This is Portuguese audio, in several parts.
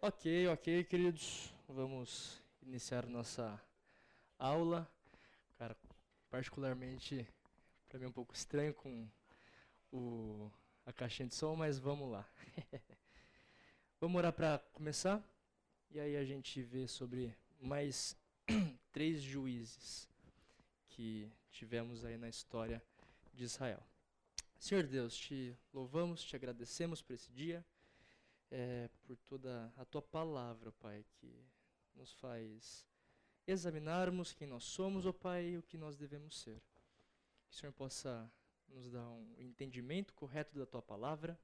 Ok, ok, queridos. Vamos iniciar nossa aula. Cara, particularmente para mim é um pouco estranho com o, a caixinha de som, mas vamos lá. vamos orar para começar e aí a gente vê sobre mais três juízes que tivemos aí na história de Israel. Senhor Deus, te louvamos, te agradecemos por esse dia é, por toda a tua palavra, Pai, que nos faz examinarmos quem nós somos, ó Pai, e o que nós devemos ser. Que o Senhor possa nos dar um entendimento correto da tua palavra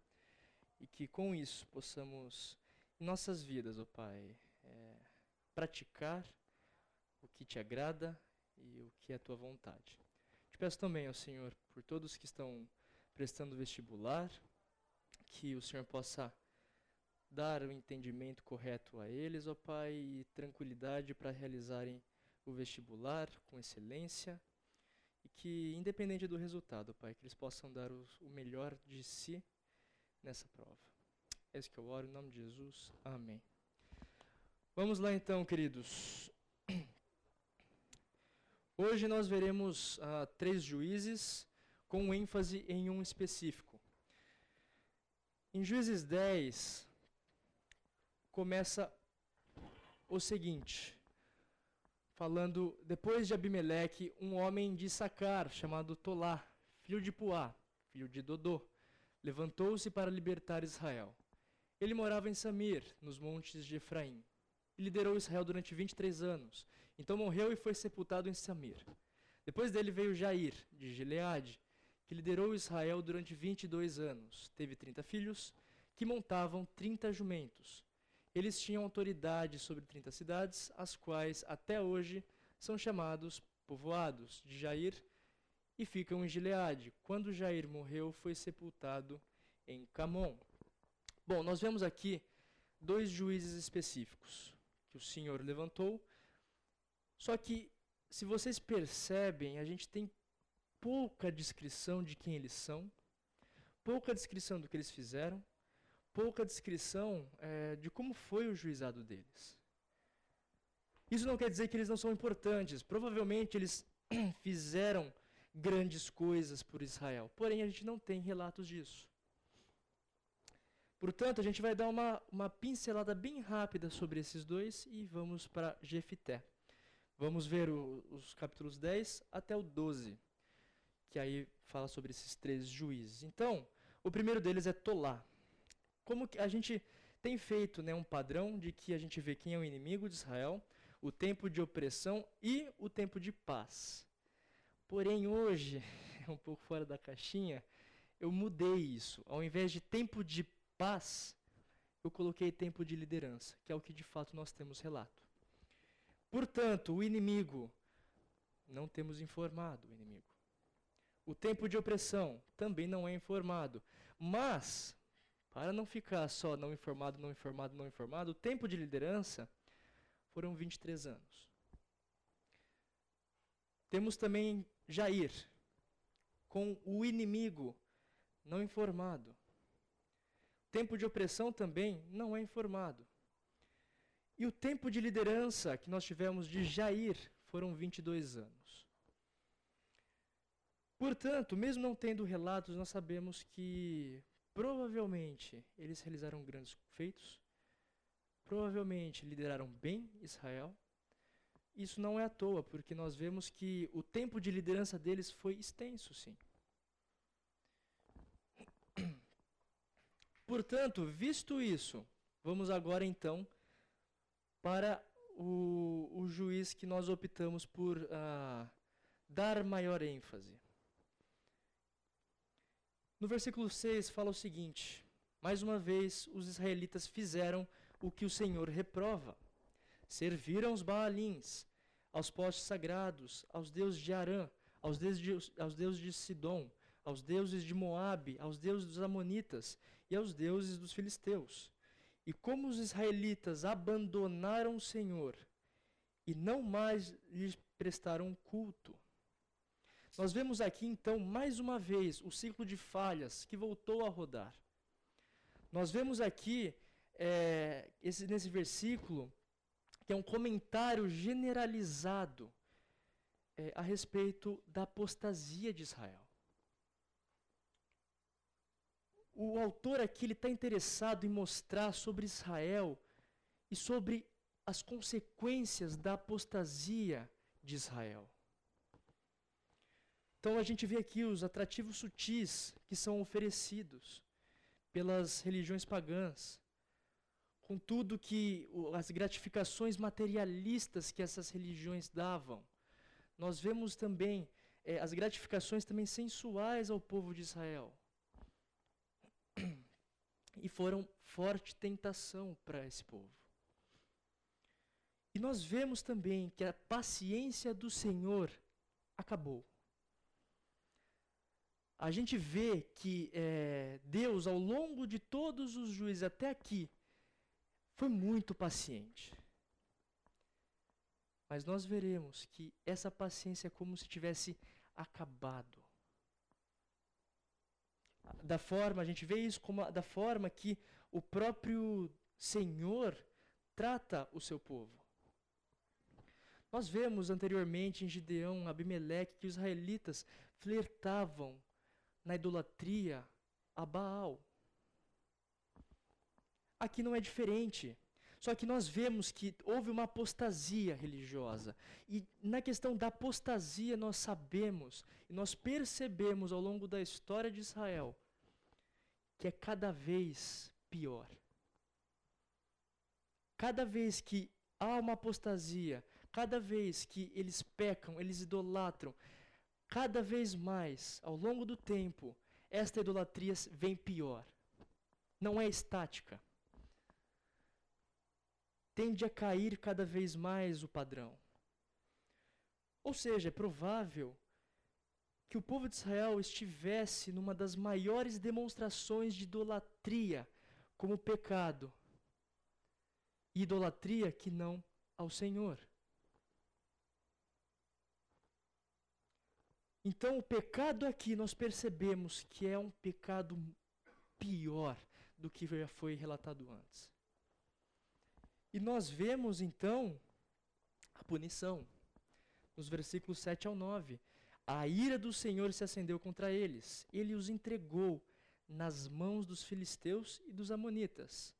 e que com isso possamos, em nossas vidas, ó Pai, é, praticar o que te agrada e o que é a tua vontade. Te peço também, ó Senhor, por todos que estão prestando vestibular, que o Senhor possa dar o entendimento correto a eles, ó Pai, e tranquilidade para realizarem o vestibular com excelência e que, independente do resultado, Pai, que eles possam dar o, o melhor de si nessa prova. É isso que eu oro, em nome de Jesus. Amém. Vamos lá então, queridos. Hoje nós veremos uh, três juízes com ênfase em um específico. Em Juízes 10, começa o seguinte, falando, depois de Abimeleque, um homem de Sacar, chamado Tolá, filho de Puá, filho de Dodô, levantou-se para libertar Israel. Ele morava em Samir, nos montes de Efraim. E liderou Israel durante 23 anos. Então morreu e foi sepultado em Samir. Depois dele veio Jair, de Gileade, que liderou Israel durante 22 anos. Teve 30 filhos, que montavam 30 jumentos. Eles tinham autoridade sobre 30 cidades, as quais até hoje são chamados povoados de Jair e ficam em Gileade. Quando Jair morreu, foi sepultado em Camon. Bom, nós vemos aqui dois juízes específicos que o Senhor levantou. Só que, se vocês percebem, a gente tem pouca descrição de quem eles são, pouca descrição do que eles fizeram, pouca descrição é, de como foi o juizado deles. Isso não quer dizer que eles não são importantes. Provavelmente eles fizeram grandes coisas por Israel. Porém, a gente não tem relatos disso. Portanto, a gente vai dar uma, uma pincelada bem rápida sobre esses dois e vamos para Jefité. Vamos ver o, os capítulos 10 até o 12, que aí fala sobre esses três juízes. Então, o primeiro deles é Tolá como a gente tem feito né, um padrão de que a gente vê quem é o inimigo de Israel, o tempo de opressão e o tempo de paz. Porém, hoje, um pouco fora da caixinha, eu mudei isso. Ao invés de tempo de paz, eu coloquei tempo de liderança, que é o que de fato nós temos relato. Portanto, o inimigo, não temos informado o inimigo. O tempo de opressão também não é informado. Mas, para não ficar só não informado, não informado, não informado, o tempo de liderança foram 23 anos. Temos também Jair, com o inimigo não informado. Tempo de opressão também não é informado. E o tempo de liderança que nós tivemos de Jair foram 22 anos. Portanto, mesmo não tendo relatos, nós sabemos que Provavelmente eles realizaram grandes feitos, provavelmente lideraram bem Israel. Isso não é à toa, porque nós vemos que o tempo de liderança deles foi extenso, sim. Portanto, visto isso, vamos agora então para o, o juiz que nós optamos por uh, dar maior ênfase. No versículo 6 fala o seguinte: Mais uma vez, os israelitas fizeram o que o Senhor reprova. Serviram os Baalins, aos postes sagrados, aos deuses de Arã, aos deuses de, aos deuses de Sidom, aos deuses de Moabe, aos deuses dos Amonitas e aos deuses dos filisteus. E como os israelitas abandonaram o Senhor e não mais lhes prestaram culto, nós vemos aqui então mais uma vez o ciclo de falhas que voltou a rodar. Nós vemos aqui é, esse, nesse versículo, que é um comentário generalizado é, a respeito da apostasia de Israel. O autor aqui está interessado em mostrar sobre Israel e sobre as consequências da apostasia de Israel. Então a gente vê aqui os atrativos sutis que são oferecidos pelas religiões pagãs, com tudo que as gratificações materialistas que essas religiões davam. Nós vemos também é, as gratificações também sensuais ao povo de Israel. E foram forte tentação para esse povo. E nós vemos também que a paciência do Senhor acabou. A gente vê que é, Deus, ao longo de todos os juízes até aqui, foi muito paciente. Mas nós veremos que essa paciência é como se tivesse acabado. Da forma, a gente vê isso como da forma que o próprio Senhor trata o seu povo. Nós vemos anteriormente em Gideão, Abimeleque, que os israelitas flertavam na idolatria a Baal. Aqui não é diferente. Só que nós vemos que houve uma apostasia religiosa. E na questão da apostasia, nós sabemos e nós percebemos ao longo da história de Israel que é cada vez pior. Cada vez que há uma apostasia, cada vez que eles pecam, eles idolatram, cada vez mais, ao longo do tempo, esta idolatria vem pior. Não é estática. Tende a cair cada vez mais o padrão. Ou seja, é provável que o povo de Israel estivesse numa das maiores demonstrações de idolatria como pecado. Idolatria que não ao Senhor. Então, o pecado aqui nós percebemos que é um pecado pior do que já foi relatado antes. E nós vemos então a punição, nos versículos 7 ao 9. A ira do Senhor se acendeu contra eles, ele os entregou nas mãos dos filisteus e dos amonitas.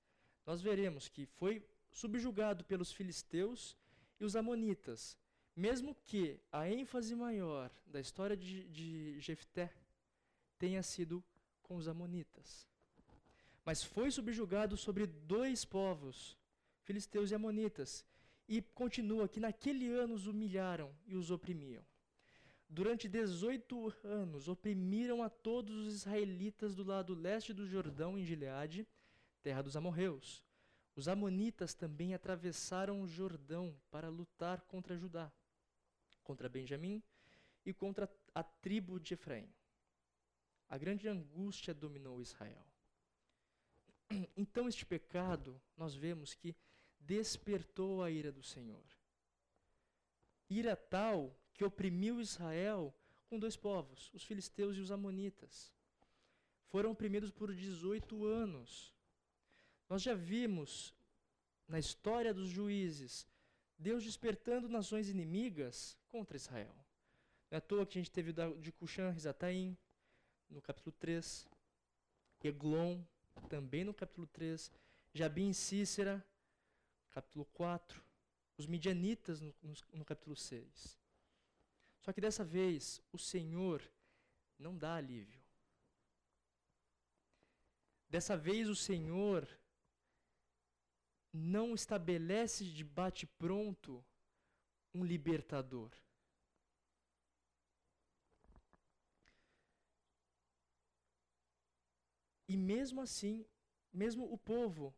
Nós veremos que foi subjugado pelos filisteus e os amonitas, mesmo que a ênfase maior da história de, de Jefté tenha sido com os amonitas. Mas foi subjugado sobre dois povos, filisteus e amonitas, e continua que naquele ano os humilharam e os oprimiam. Durante 18 anos oprimiram a todos os israelitas do lado leste do Jordão em Gileade, terra dos amorreus. Os amonitas também atravessaram o Jordão para lutar contra Judá contra Benjamim e contra a tribo de Efraim. A grande angústia dominou Israel. Então, este pecado, nós vemos que despertou a ira do Senhor. Ira tal que oprimiu Israel com dois povos, os filisteus e os amonitas. Foram oprimidos por 18 anos. Nós já vimos na história dos juízes Deus despertando nações inimigas contra Israel. Não é à toa que a gente teve de Cuxã, Rizataim, no capítulo 3, Eglon, também no capítulo 3, Jabim e Cícera, capítulo 4, os midianitas no, no, no capítulo 6. Só que dessa vez, o Senhor não dá alívio. Dessa vez, o Senhor não estabelece de bate-pronto um libertador. E mesmo assim, mesmo o povo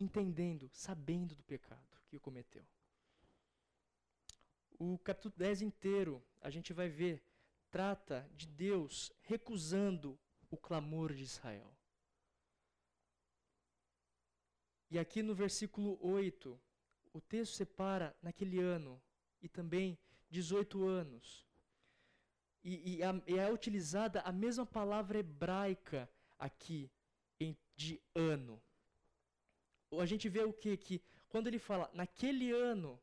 entendendo, sabendo do pecado que cometeu. O capítulo 10 inteiro, a gente vai ver, trata de Deus recusando o clamor de Israel. E aqui no versículo 8, o texto separa naquele ano e também 18 anos. E, e, a, e é utilizada a mesma palavra hebraica aqui, em, de ano. a gente vê o que? Que quando ele fala, naquele ano,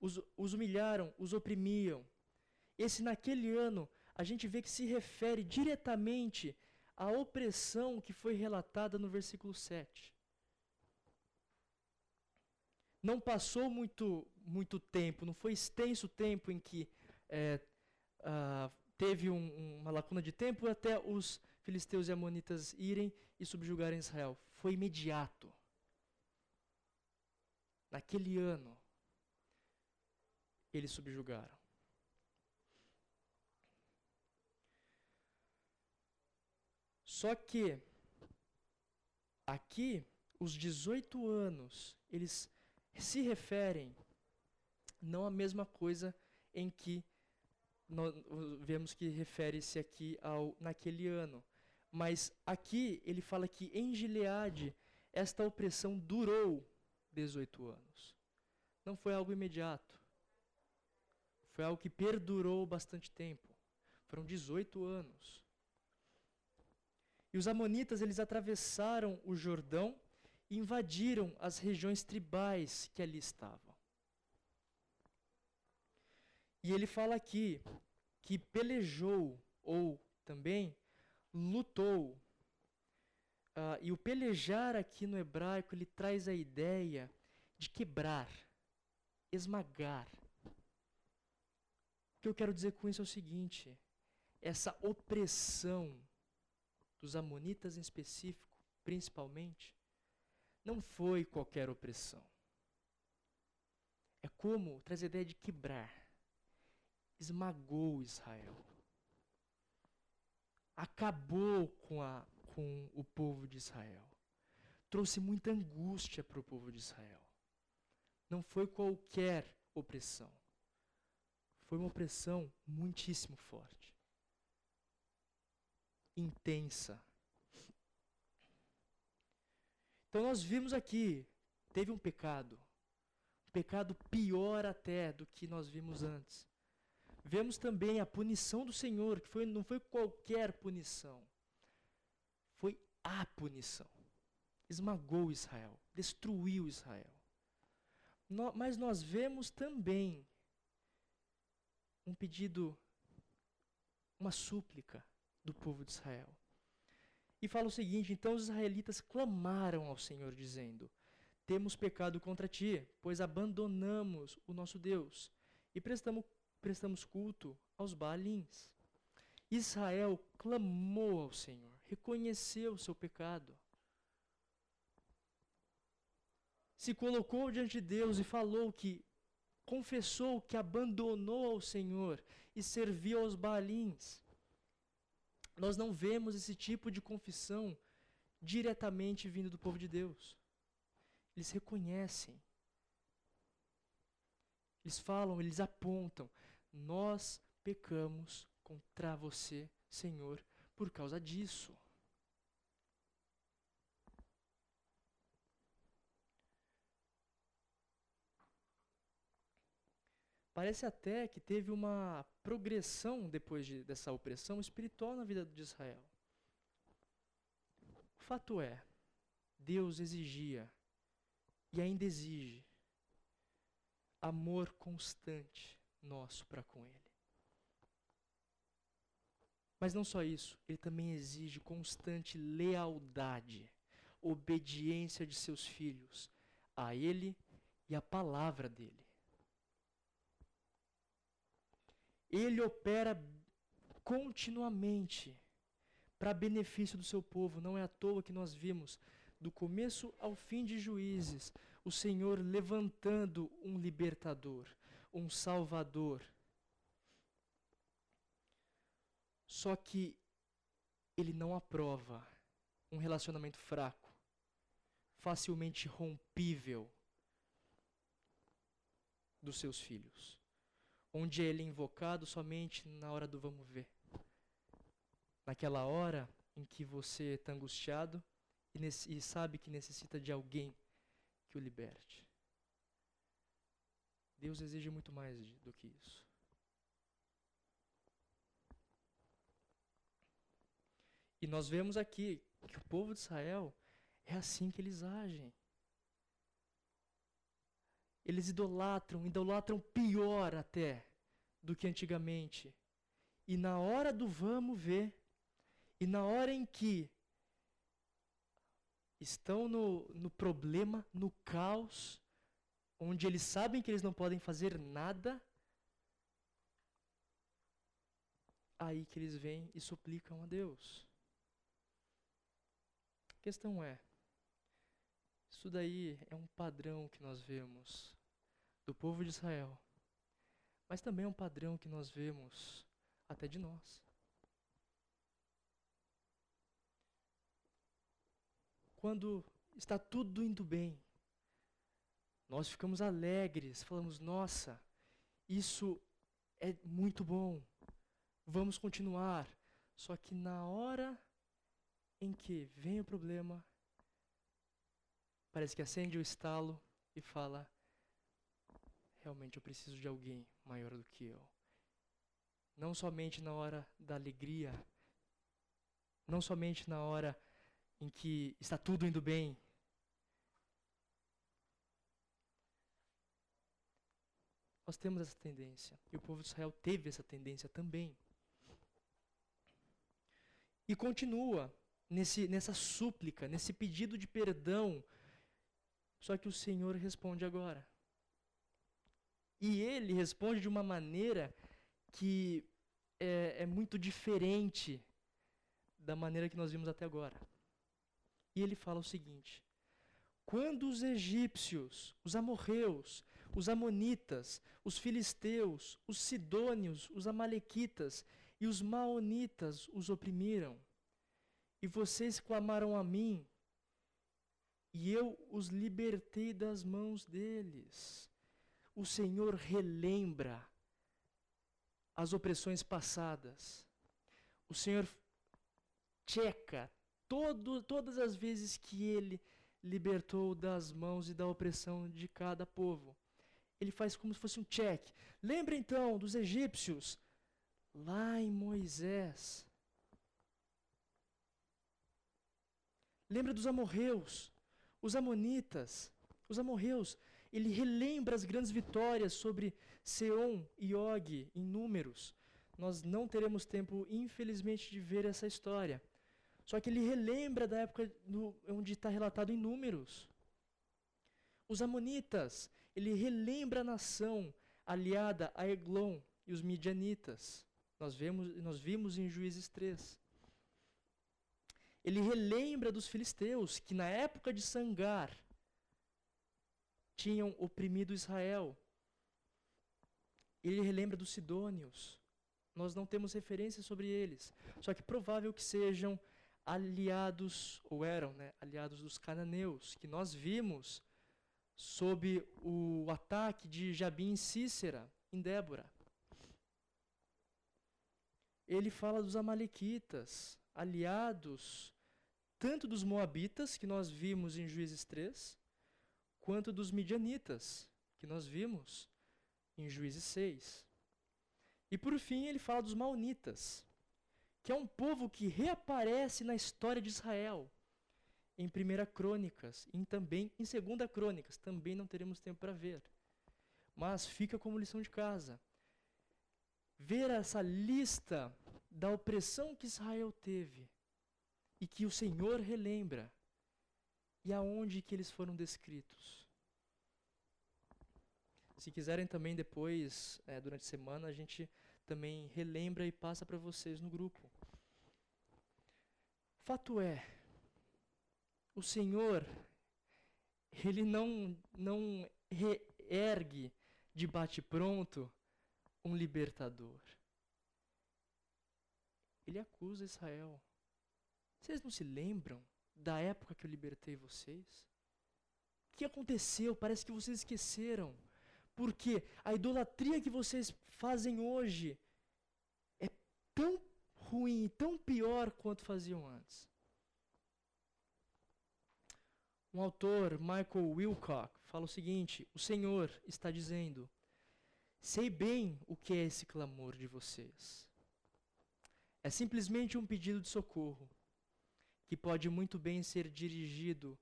os, os humilharam, os oprimiam. Esse naquele ano, a gente vê que se refere diretamente à opressão que foi relatada no versículo 7. Não passou muito, muito tempo, não foi extenso tempo em que é, uh, teve um, uma lacuna de tempo até os filisteus e amonitas irem e subjugarem Israel. Foi imediato. Naquele ano, eles subjugaram. Só que aqui os 18 anos, eles se referem não à mesma coisa em que nós vemos que refere-se aqui ao naquele ano. Mas aqui ele fala que em Gileade esta opressão durou 18 anos. Não foi algo imediato. Foi algo que perdurou bastante tempo. Foram 18 anos. E os amonitas eles atravessaram o Jordão invadiram as regiões tribais que ali estavam. E ele fala aqui que pelejou, ou também lutou. Uh, e o pelejar aqui no hebraico, ele traz a ideia de quebrar, esmagar. O que eu quero dizer com isso é o seguinte: essa opressão dos amonitas em específico, principalmente, não foi qualquer opressão. É como traz a ideia de quebrar esmagou Israel. Acabou com, a, com o povo de Israel. Trouxe muita angústia para o povo de Israel. Não foi qualquer opressão. Foi uma opressão muitíssimo forte. Intensa. Então nós vimos aqui, teve um pecado. Um pecado pior até do que nós vimos antes. Vemos também a punição do Senhor, que foi, não foi qualquer punição. Foi a punição. Esmagou Israel, destruiu Israel. No, mas nós vemos também um pedido, uma súplica do povo de Israel. E fala o seguinte: então os israelitas clamaram ao Senhor, dizendo: Temos pecado contra ti, pois abandonamos o nosso Deus e prestamos prestamos culto aos Baalins. Israel clamou ao Senhor, reconheceu o seu pecado. Se colocou diante de Deus e falou que confessou que abandonou ao Senhor e serviu aos Baalins. Nós não vemos esse tipo de confissão diretamente vindo do povo de Deus. Eles reconhecem. Eles falam, eles apontam nós pecamos contra você, Senhor, por causa disso. Parece até que teve uma progressão depois de, dessa opressão espiritual na vida de Israel. O fato é, Deus exigia e ainda exige amor constante nosso para com Ele. Mas não só isso, Ele também exige constante lealdade, obediência de seus filhos a Ele e à palavra dele. Ele opera continuamente para benefício do seu povo. Não é à toa que nós vimos, do começo ao fim de Juízes, o Senhor levantando um libertador, um Salvador. Só que ele não aprova um relacionamento fraco, facilmente rompível dos seus filhos, onde ele é invocado somente na hora do vamos ver. Naquela hora em que você está angustiado e, e sabe que necessita de alguém que o liberte. Deus exige muito mais do que isso. E nós vemos aqui que o povo de Israel É assim que eles agem. Eles idolatram, idolatram pior até do que antigamente. E na hora do vamos ver, e na hora em que estão no, no problema, no caos, onde eles sabem que eles não podem fazer nada, aí que eles vêm e suplicam a Deus. A questão é, isso daí é um padrão que nós vemos do povo de Israel, mas também é um padrão que nós vemos até de nós. Quando está tudo indo bem, nós ficamos alegres, falamos: nossa, isso é muito bom, vamos continuar. Só que na hora em que vem o problema, parece que acende o estalo e fala: realmente eu preciso de alguém maior do que eu. Não somente na hora da alegria, não somente na hora em que está tudo indo bem. Nós temos essa tendência, e o povo de Israel teve essa tendência também. E continua nesse, nessa súplica, nesse pedido de perdão. Só que o Senhor responde agora. E ele responde de uma maneira que é, é muito diferente da maneira que nós vimos até agora. E ele fala o seguinte: quando os egípcios, os amorreus, os amonitas, os filisteus, os sidônios, os amalequitas e os maonitas os oprimiram, e vocês clamaram a mim, e eu os libertei das mãos deles. O Senhor relembra as opressões passadas. O Senhor checa todo, todas as vezes que ele libertou das mãos e da opressão de cada povo. Ele faz como se fosse um check. Lembra então dos egípcios lá em Moisés. Lembra dos amorreus, os amonitas, os amorreus. Ele relembra as grandes vitórias sobre Seom e Og em números. Nós não teremos tempo, infelizmente, de ver essa história. Só que ele relembra da época no, onde está relatado em números. Os Amonitas, ele relembra a nação aliada a Eglon e os Midianitas. Nós, vemos, nós vimos em Juízes 3. Ele relembra dos filisteus, que na época de Sangar tinham oprimido Israel. Ele relembra dos sidônios. Nós não temos referência sobre eles. Só que provável que sejam aliados, ou eram né, aliados dos cananeus, que nós vimos sob o ataque de Jabim e Cícera em Débora. Ele fala dos amalequitas, aliados tanto dos moabitas, que nós vimos em Juízes 3, quanto dos midianitas, que nós vimos em Juízes 6. E por fim, ele fala dos maonitas, que é um povo que reaparece na história de Israel em 1 Crônicas e também em 2 Crônicas. Também não teremos tempo para ver. Mas fica como lição de casa. Ver essa lista da opressão que Israel teve e que o Senhor relembra e aonde que eles foram descritos. Se quiserem também depois, é, durante a semana, a gente também relembra e passa para vocês no grupo. Fato é, o Senhor, Ele não, não reergue de bate-pronto um libertador. Ele acusa Israel. Vocês não se lembram da época que eu libertei vocês? O que aconteceu? Parece que vocês esqueceram. Porque a idolatria que vocês fazem hoje é tão ruim e tão pior quanto faziam antes. Um autor, Michael Wilcock, fala o seguinte: O Senhor está dizendo: Sei bem o que é esse clamor de vocês. É simplesmente um pedido de socorro, que pode muito bem ser dirigido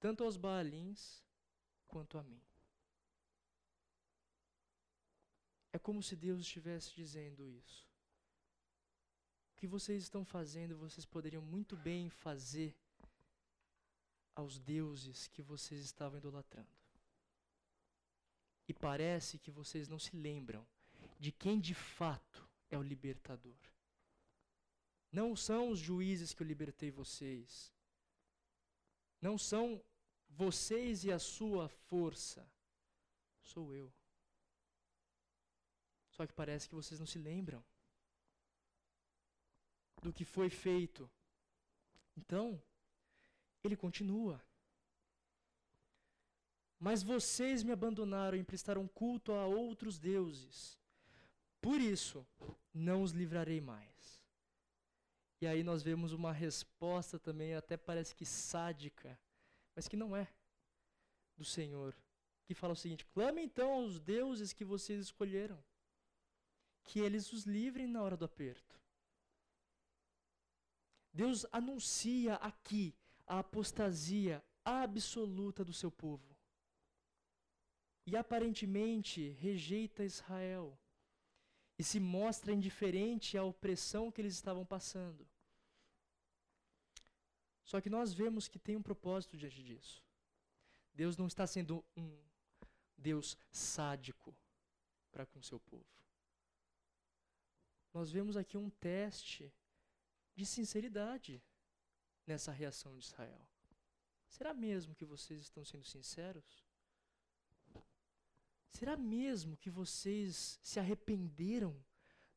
tanto aos Baalins quanto a mim. É como se Deus estivesse dizendo isso. O que vocês estão fazendo, vocês poderiam muito bem fazer aos deuses que vocês estavam idolatrando. E parece que vocês não se lembram de quem de fato é o libertador. Não são os juízes que eu libertei vocês. Não são vocês e a sua força. Sou eu. Só que parece que vocês não se lembram do que foi feito. Então, ele continua. Mas vocês me abandonaram e prestaram culto a outros deuses. Por isso, não os livrarei mais. E aí nós vemos uma resposta também, até parece que sádica, mas que não é, do Senhor, que fala o seguinte: clame então aos deuses que vocês escolheram, que eles os livrem na hora do aperto. Deus anuncia aqui a apostasia absoluta do seu povo. E aparentemente rejeita Israel e se mostra indiferente à opressão que eles estavam passando. Só que nós vemos que tem um propósito diante disso. Deus não está sendo um Deus sádico para com seu povo. Nós vemos aqui um teste de sinceridade nessa reação de Israel. Será mesmo que vocês estão sendo sinceros? Será mesmo que vocês se arrependeram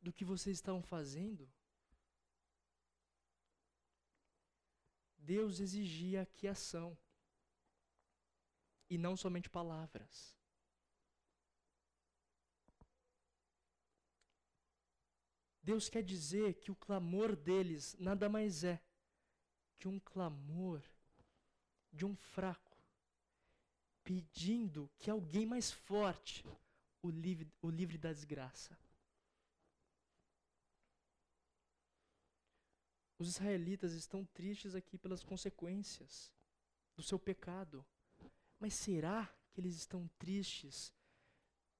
do que vocês estavam fazendo? Deus exigia aqui ação e não somente palavras. Deus quer dizer que o clamor deles nada mais é que um clamor de um fraco pedindo que alguém mais forte o livre, o livre da desgraça. Os israelitas estão tristes aqui pelas consequências do seu pecado. Mas será que eles estão tristes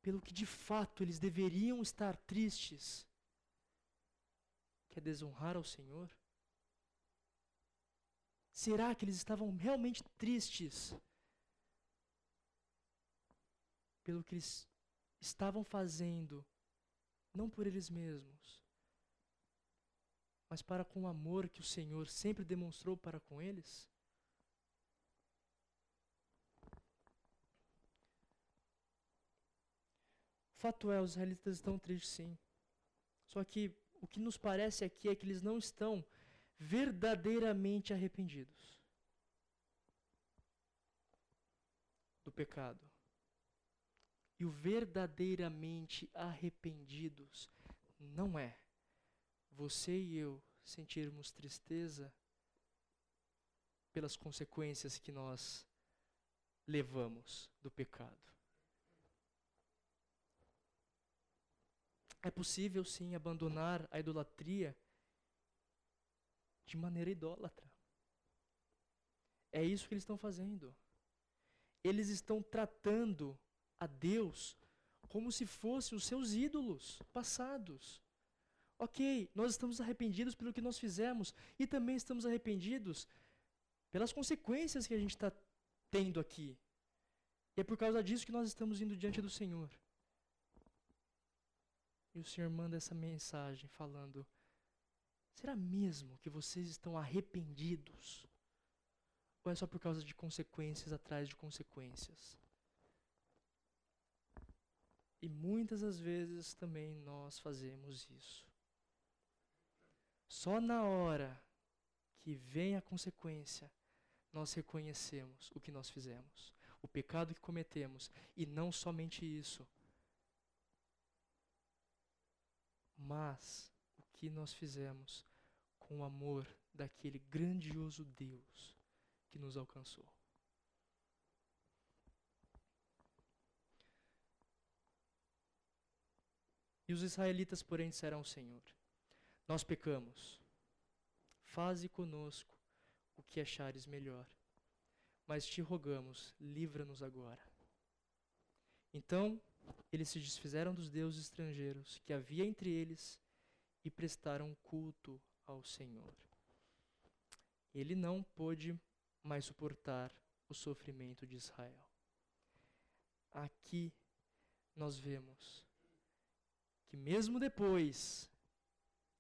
pelo que de fato eles deveriam estar tristes? Que é desonrar ao Senhor? Será que eles estavam realmente tristes pelo que eles estavam fazendo, não por eles mesmos, mas para com o amor que o Senhor sempre demonstrou para com eles? Fato é, os israelitas estão tristes sim. Só que o que nos parece aqui é que eles não estão verdadeiramente arrependidos do pecado. E o verdadeiramente arrependidos não é você e eu sentirmos tristeza pelas consequências que nós levamos do pecado. É possível sim abandonar a idolatria de maneira idólatra. É isso que eles estão fazendo. Eles estão tratando a Deus como se fossem os seus ídolos passados. Ok, nós estamos arrependidos pelo que nós fizemos e também estamos arrependidos pelas consequências que a gente está tendo aqui. E é por causa disso que nós estamos indo diante do Senhor. E o Senhor manda essa mensagem falando: será mesmo que vocês estão arrependidos? Ou é só por causa de consequências atrás de consequências? E muitas das vezes também nós fazemos isso. Só na hora que vem a consequência, nós reconhecemos o que nós fizemos, o pecado que cometemos, e não somente isso, mas o que nós fizemos com o amor daquele grandioso Deus que nos alcançou. E os israelitas, porém, disseram ao Senhor: Nós pecamos. Faze conosco o que achares melhor. mas te rogamos, livra-nos agora. Então eles se desfizeram dos deuses estrangeiros que havia entre eles e prestaram culto ao Senhor. Ele não pôde mais suportar o sofrimento de Israel. Aqui nós vemos que, mesmo depois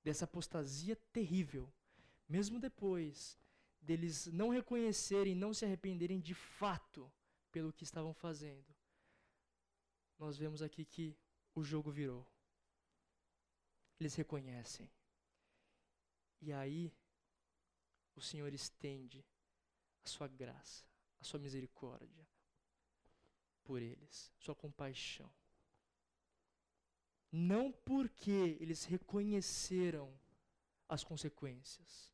dessa apostasia terrível, mesmo depois deles não reconhecerem, não se arrependerem de fato pelo que estavam fazendo, nós vemos aqui que o jogo virou. Eles reconhecem. E aí, o Senhor estende a sua graça, a sua misericórdia por eles, sua compaixão. Não porque eles reconheceram as consequências,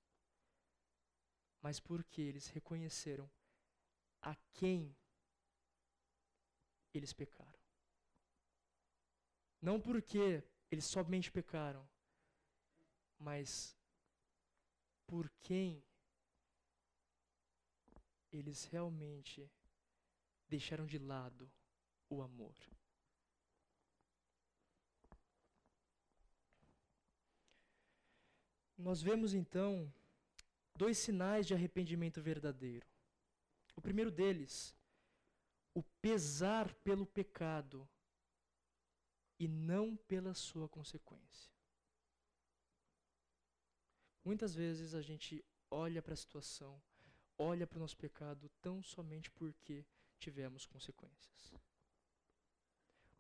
mas porque eles reconheceram a quem eles pecaram. Não porque eles somente pecaram, mas por quem eles realmente deixaram de lado o amor. Nós vemos então dois sinais de arrependimento verdadeiro. O primeiro deles, o pesar pelo pecado e não pela sua consequência. Muitas vezes a gente olha para a situação, olha para o nosso pecado tão somente porque tivemos consequências.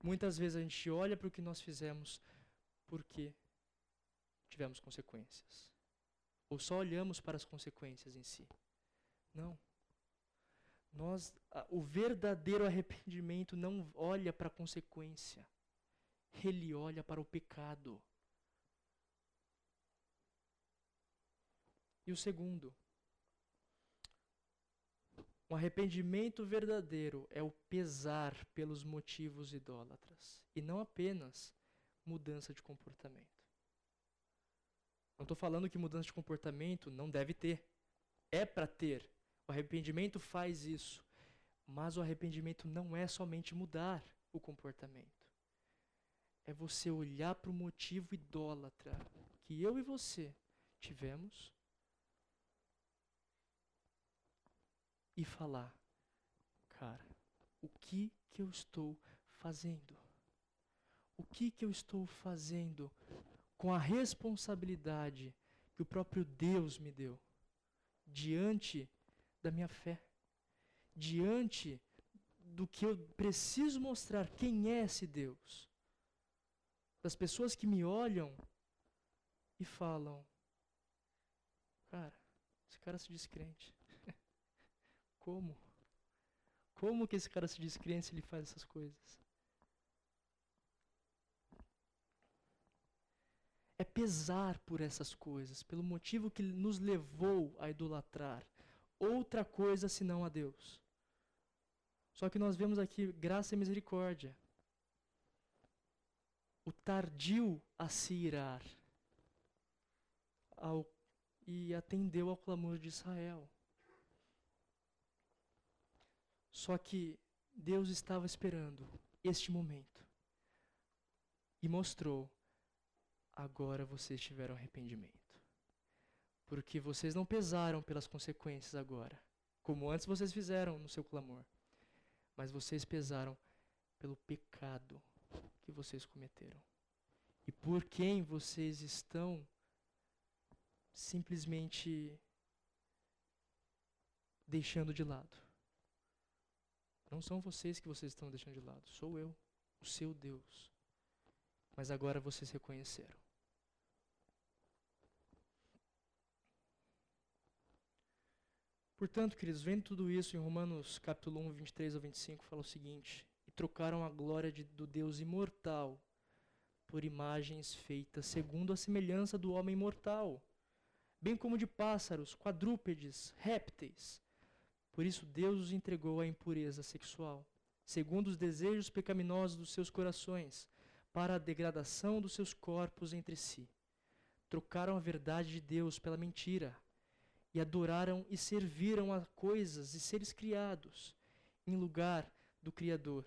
Muitas vezes a gente olha para o que nós fizemos porque tivemos consequências. Ou só olhamos para as consequências em si. Não. Nós, o verdadeiro arrependimento não olha para a consequência. Ele olha para o pecado. E o segundo, um arrependimento verdadeiro é o pesar pelos motivos idólatras e não apenas mudança de comportamento. Não estou falando que mudança de comportamento não deve ter. É para ter. O arrependimento faz isso. Mas o arrependimento não é somente mudar o comportamento. É você olhar para o motivo idólatra que eu e você tivemos e falar: cara, o que que eu estou fazendo? O que que eu estou fazendo com a responsabilidade que o próprio Deus me deu diante da minha fé, diante do que eu preciso mostrar quem é esse Deus. Das pessoas que me olham e falam: Cara, esse cara se diz crente. Como? Como que esse cara se diz crente se ele faz essas coisas? É pesar por essas coisas, pelo motivo que nos levou a idolatrar outra coisa senão a Deus. Só que nós vemos aqui graça e misericórdia. O tardio a se irar ao, e atendeu ao clamor de Israel. Só que Deus estava esperando este momento e mostrou: agora vocês tiveram arrependimento. Porque vocês não pesaram pelas consequências agora, como antes vocês fizeram no seu clamor, mas vocês pesaram pelo pecado que vocês cometeram e por quem vocês estão simplesmente deixando de lado. Não são vocês que vocês estão deixando de lado, sou eu, o seu Deus. Mas agora vocês reconheceram. Portanto, queridos, vendo tudo isso em Romanos capítulo 1, 23 ao 25, fala o seguinte: E trocaram a glória de, do Deus imortal por imagens feitas segundo a semelhança do homem mortal, bem como de pássaros, quadrúpedes, répteis por isso Deus os entregou à impureza sexual, segundo os desejos pecaminosos dos seus corações, para a degradação dos seus corpos entre si. Trocaram a verdade de Deus pela mentira e adoraram e serviram a coisas e seres criados em lugar do Criador,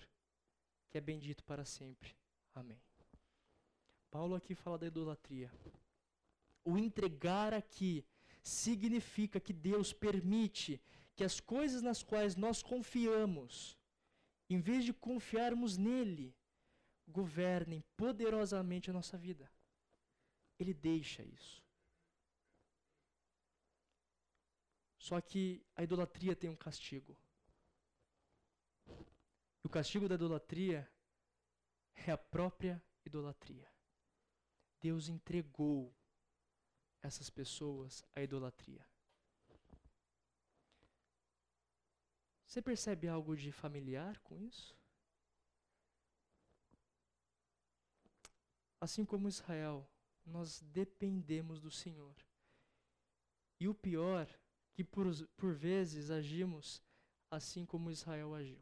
que é bendito para sempre. Amém. Paulo aqui fala da idolatria. O entregar aqui significa que Deus permite que as coisas nas quais nós confiamos, em vez de confiarmos nele, governem poderosamente a nossa vida. Ele deixa isso. Só que a idolatria tem um castigo. E o castigo da idolatria é a própria idolatria. Deus entregou essas pessoas à idolatria. Você percebe algo de familiar com isso? Assim como Israel, nós dependemos do Senhor. E o pior, que por, por vezes agimos assim como Israel agiu.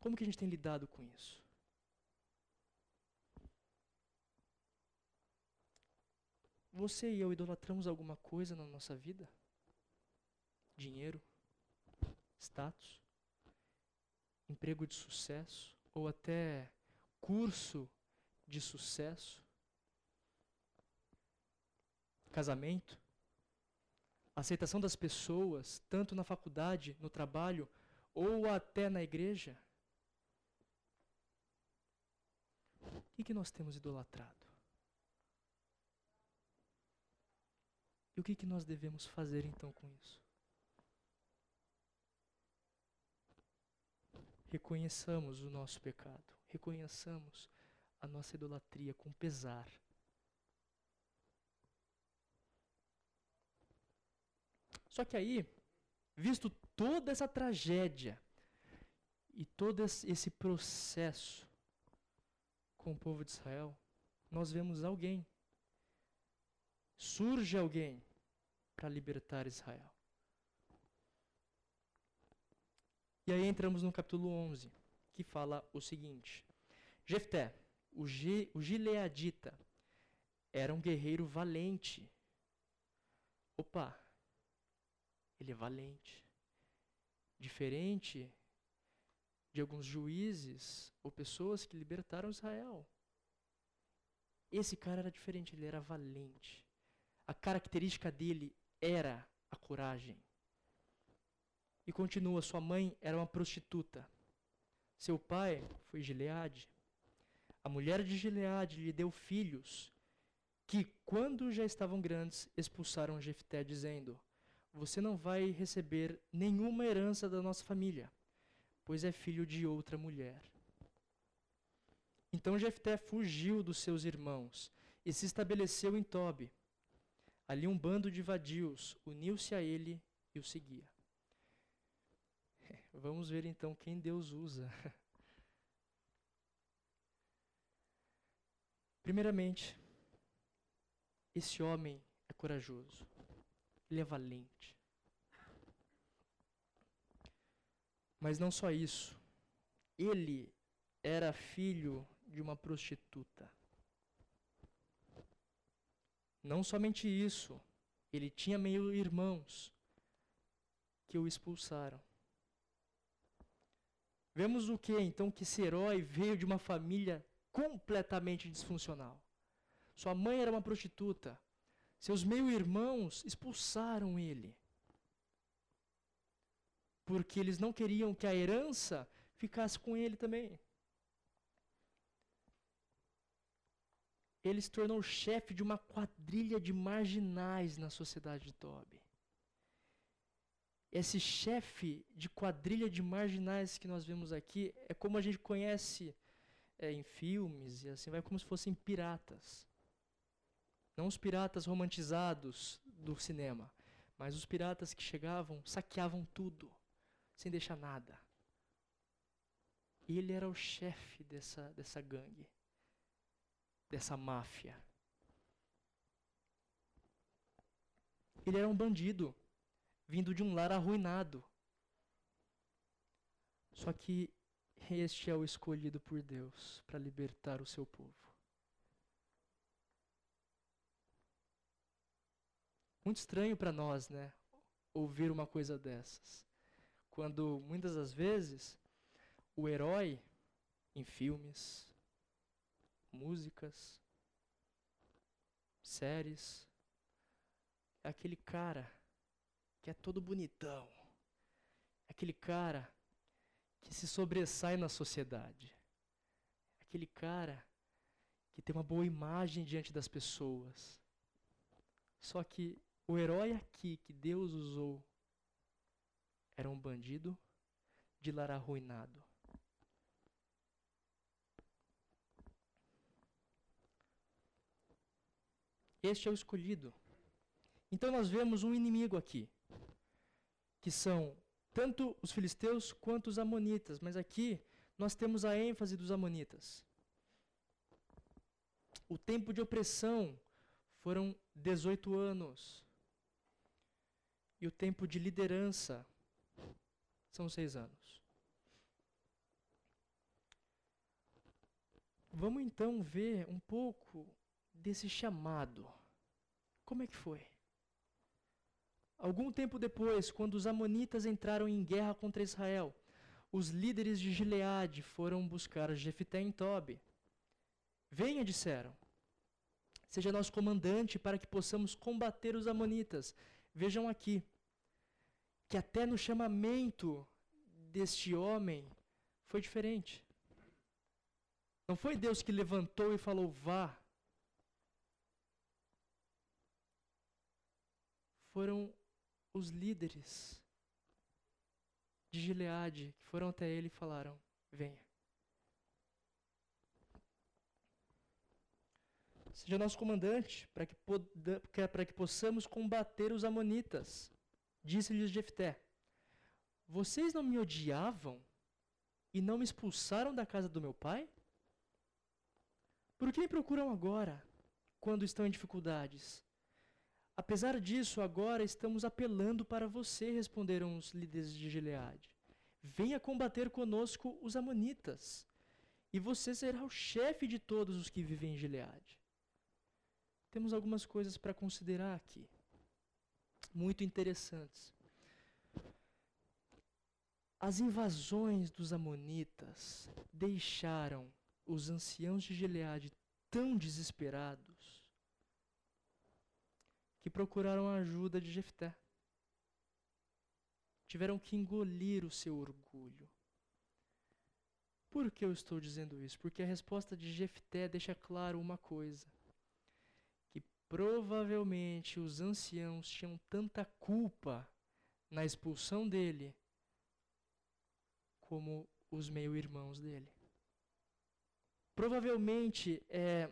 Como que a gente tem lidado com isso? Você e eu idolatramos alguma coisa na nossa vida? Dinheiro? Status? Emprego de sucesso? Ou até curso de sucesso? Casamento? Aceitação das pessoas, tanto na faculdade, no trabalho, ou até na igreja? O que, nós temos idolatrado? E o que, que nós devemos fazer então com isso? Reconheçamos o nosso pecado, reconheçamos a nossa idolatria com pesar. Só que aí, visto toda essa tragédia e todo esse processo, com o povo de Israel, nós vemos alguém. Surge alguém para libertar Israel. E aí entramos no capítulo 11, que fala o seguinte: Jefté, o, G, o gileadita, era um guerreiro valente. Opa, ele é valente. Diferente de alguns juízes ou pessoas que libertaram Israel. Esse cara era diferente, ele era valente. A característica dele era a coragem. E continua: sua mãe era uma prostituta. Seu pai foi Gileade. A mulher de Gileade lhe deu filhos, que, quando já estavam grandes, expulsaram Jefté, dizendo: Você não vai receber nenhuma herança da nossa família pois é filho de outra mulher. Então Jefté fugiu dos seus irmãos e se estabeleceu em Tobi. Ali um bando de vadios uniu-se a ele e o seguia. Vamos ver então quem Deus usa. Primeiramente, esse homem é corajoso. Ele é valente. Mas não só isso. Ele era filho de uma prostituta. Não somente isso, ele tinha meio irmãos que o expulsaram. Vemos o que então que esse herói veio de uma família completamente disfuncional. Sua mãe era uma prostituta. Seus meio-irmãos expulsaram ele porque eles não queriam que a herança ficasse com ele também. Ele se tornou chefe de uma quadrilha de marginais na sociedade de Tobi. Esse chefe de quadrilha de marginais que nós vemos aqui é como a gente conhece é, em filmes e assim vai como se fossem piratas. Não os piratas romantizados do cinema, mas os piratas que chegavam, saqueavam tudo sem deixar nada. Ele era o chefe dessa, dessa gangue, dessa máfia. Ele era um bandido, vindo de um lar arruinado. Só que este é o escolhido por Deus para libertar o seu povo. Muito estranho para nós, né? Ouvir uma coisa dessas. Quando muitas das vezes o herói em filmes, músicas, séries, é aquele cara que é todo bonitão. Aquele cara que se sobressai na sociedade. Aquele cara que tem uma boa imagem diante das pessoas. Só que o herói aqui que Deus usou era um bandido de lar arruinado. Este é o escolhido. Então nós vemos um inimigo aqui, que são tanto os filisteus quanto os amonitas, mas aqui nós temos a ênfase dos amonitas. O tempo de opressão foram 18 anos. E o tempo de liderança são seis anos. Vamos então ver um pouco desse chamado. Como é que foi? Algum tempo depois, quando os amonitas entraram em guerra contra Israel, os líderes de Gileade foram buscar Jefité em Tobi. Venha, disseram. Seja nosso comandante para que possamos combater os amonitas. Vejam aqui que até no chamamento deste homem foi diferente. Não foi Deus que levantou e falou: vá. Foram os líderes de Gileade que foram até ele e falaram: venha. Seja nosso comandante, para que, para que possamos combater os amonitas. Disse-lhes Jefté: Vocês não me odiavam e não me expulsaram da casa do meu pai? Por que me procuram agora, quando estão em dificuldades? Apesar disso, agora estamos apelando para você, responderam os líderes de Gileade. Venha combater conosco os amonitas, e você será o chefe de todos os que vivem em Gileade. Temos algumas coisas para considerar aqui, muito interessantes. As invasões dos amonitas deixaram os anciãos de Gileade tão desesperados que procuraram a ajuda de Jefté. Tiveram que engolir o seu orgulho. Por que eu estou dizendo isso? Porque a resposta de Jefté deixa claro uma coisa: provavelmente os anciãos tinham tanta culpa na expulsão dele como os meio-irmãos dele. Provavelmente é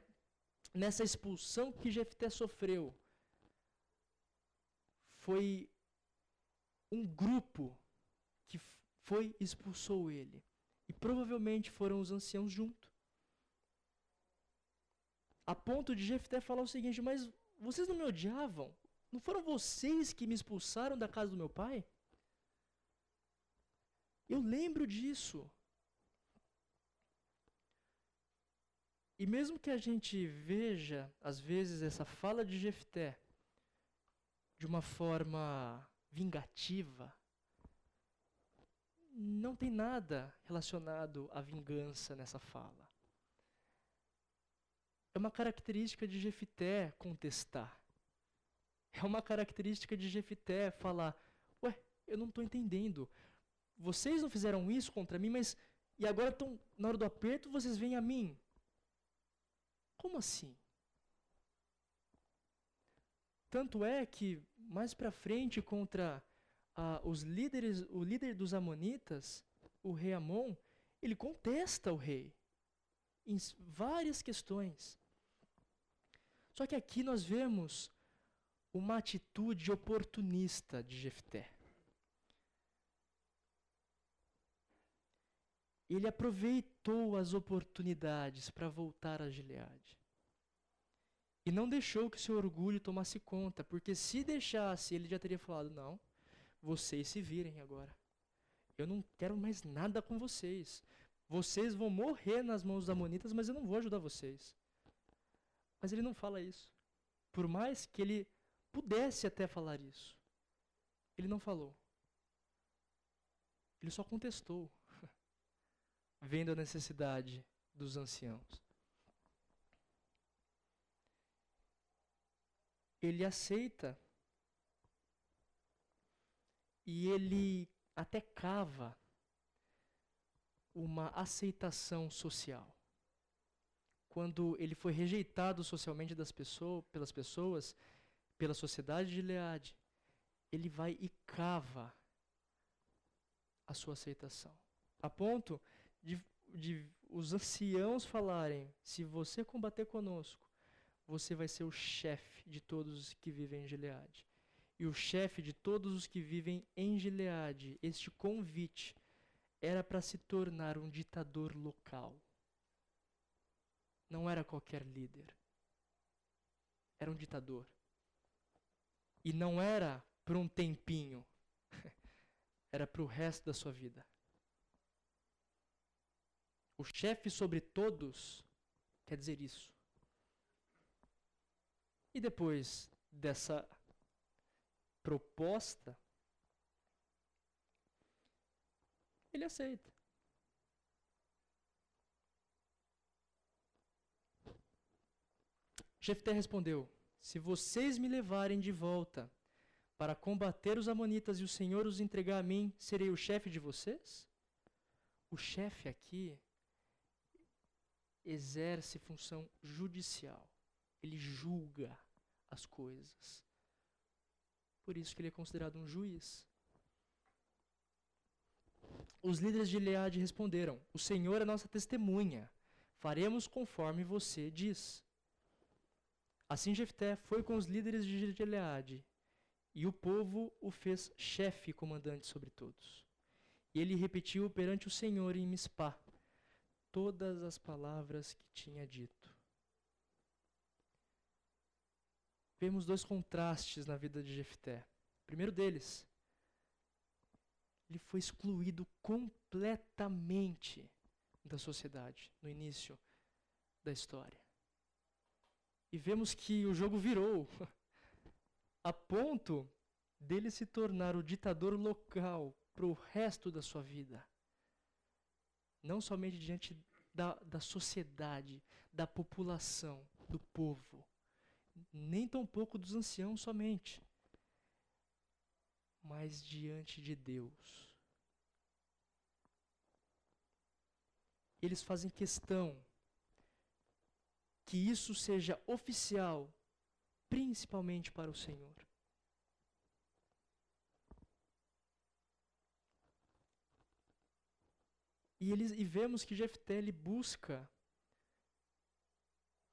nessa expulsão que Jefté sofreu, foi um grupo que foi expulsou ele. E provavelmente foram os anciãos junto. A ponto de Jefté falar o seguinte: Mas vocês não me odiavam? Não foram vocês que me expulsaram da casa do meu pai? Eu lembro disso. E mesmo que a gente veja, às vezes, essa fala de Jefté de uma forma vingativa, não tem nada relacionado à vingança nessa fala. É uma característica de Jefité contestar. É uma característica de Jefité falar: Ué, eu não estou entendendo. Vocês não fizeram isso contra mim, mas. E agora estão, na hora do aperto, vocês vêm a mim. Como assim? Tanto é que mais para frente contra ah, os líderes, o líder dos amonitas, o rei Amon, ele contesta o rei em várias questões. Só que aqui nós vemos uma atitude oportunista de Jefté. Ele aproveitou as oportunidades para voltar a Gileade. E não deixou que seu orgulho tomasse conta, porque se deixasse, ele já teria falado: não, vocês se virem agora. Eu não quero mais nada com vocês. Vocês vão morrer nas mãos dos amonitas, mas eu não vou ajudar vocês. Mas ele não fala isso. Por mais que ele pudesse até falar isso. Ele não falou. Ele só contestou, vendo a necessidade dos anciãos. Ele aceita e ele até cava uma aceitação social. Quando ele foi rejeitado socialmente das pessoas, pelas pessoas, pela sociedade de Leade, ele vai e cava a sua aceitação. A ponto de, de os anciãos falarem: se você combater conosco, você vai ser o chefe de todos os que vivem em Gileade. E o chefe de todos os que vivem em Gileade, este convite era para se tornar um ditador local. Não era qualquer líder. Era um ditador. E não era por um tempinho. era para o resto da sua vida. O chefe sobre todos quer dizer isso. E depois dessa proposta, ele aceita. Jefté respondeu: Se vocês me levarem de volta para combater os amonitas e o Senhor os entregar a mim, serei o chefe de vocês? O chefe aqui exerce função judicial. Ele julga as coisas. Por isso que ele é considerado um juiz. Os líderes de Leade responderam: O Senhor é nossa testemunha. Faremos conforme você diz. Assim Jefté foi com os líderes de Gileade, e o povo o fez chefe e comandante sobre todos. E ele repetiu perante o Senhor em Mispá todas as palavras que tinha dito. Vemos dois contrastes na vida de Jefté. Primeiro deles, ele foi excluído completamente da sociedade no início da história. E vemos que o jogo virou a ponto dele se tornar o ditador local para o resto da sua vida. Não somente diante da, da sociedade, da população, do povo, nem tampouco dos anciãos somente, mas diante de Deus. Eles fazem questão que isso seja oficial, principalmente para o Senhor. E, eles, e vemos que Jefté ele busca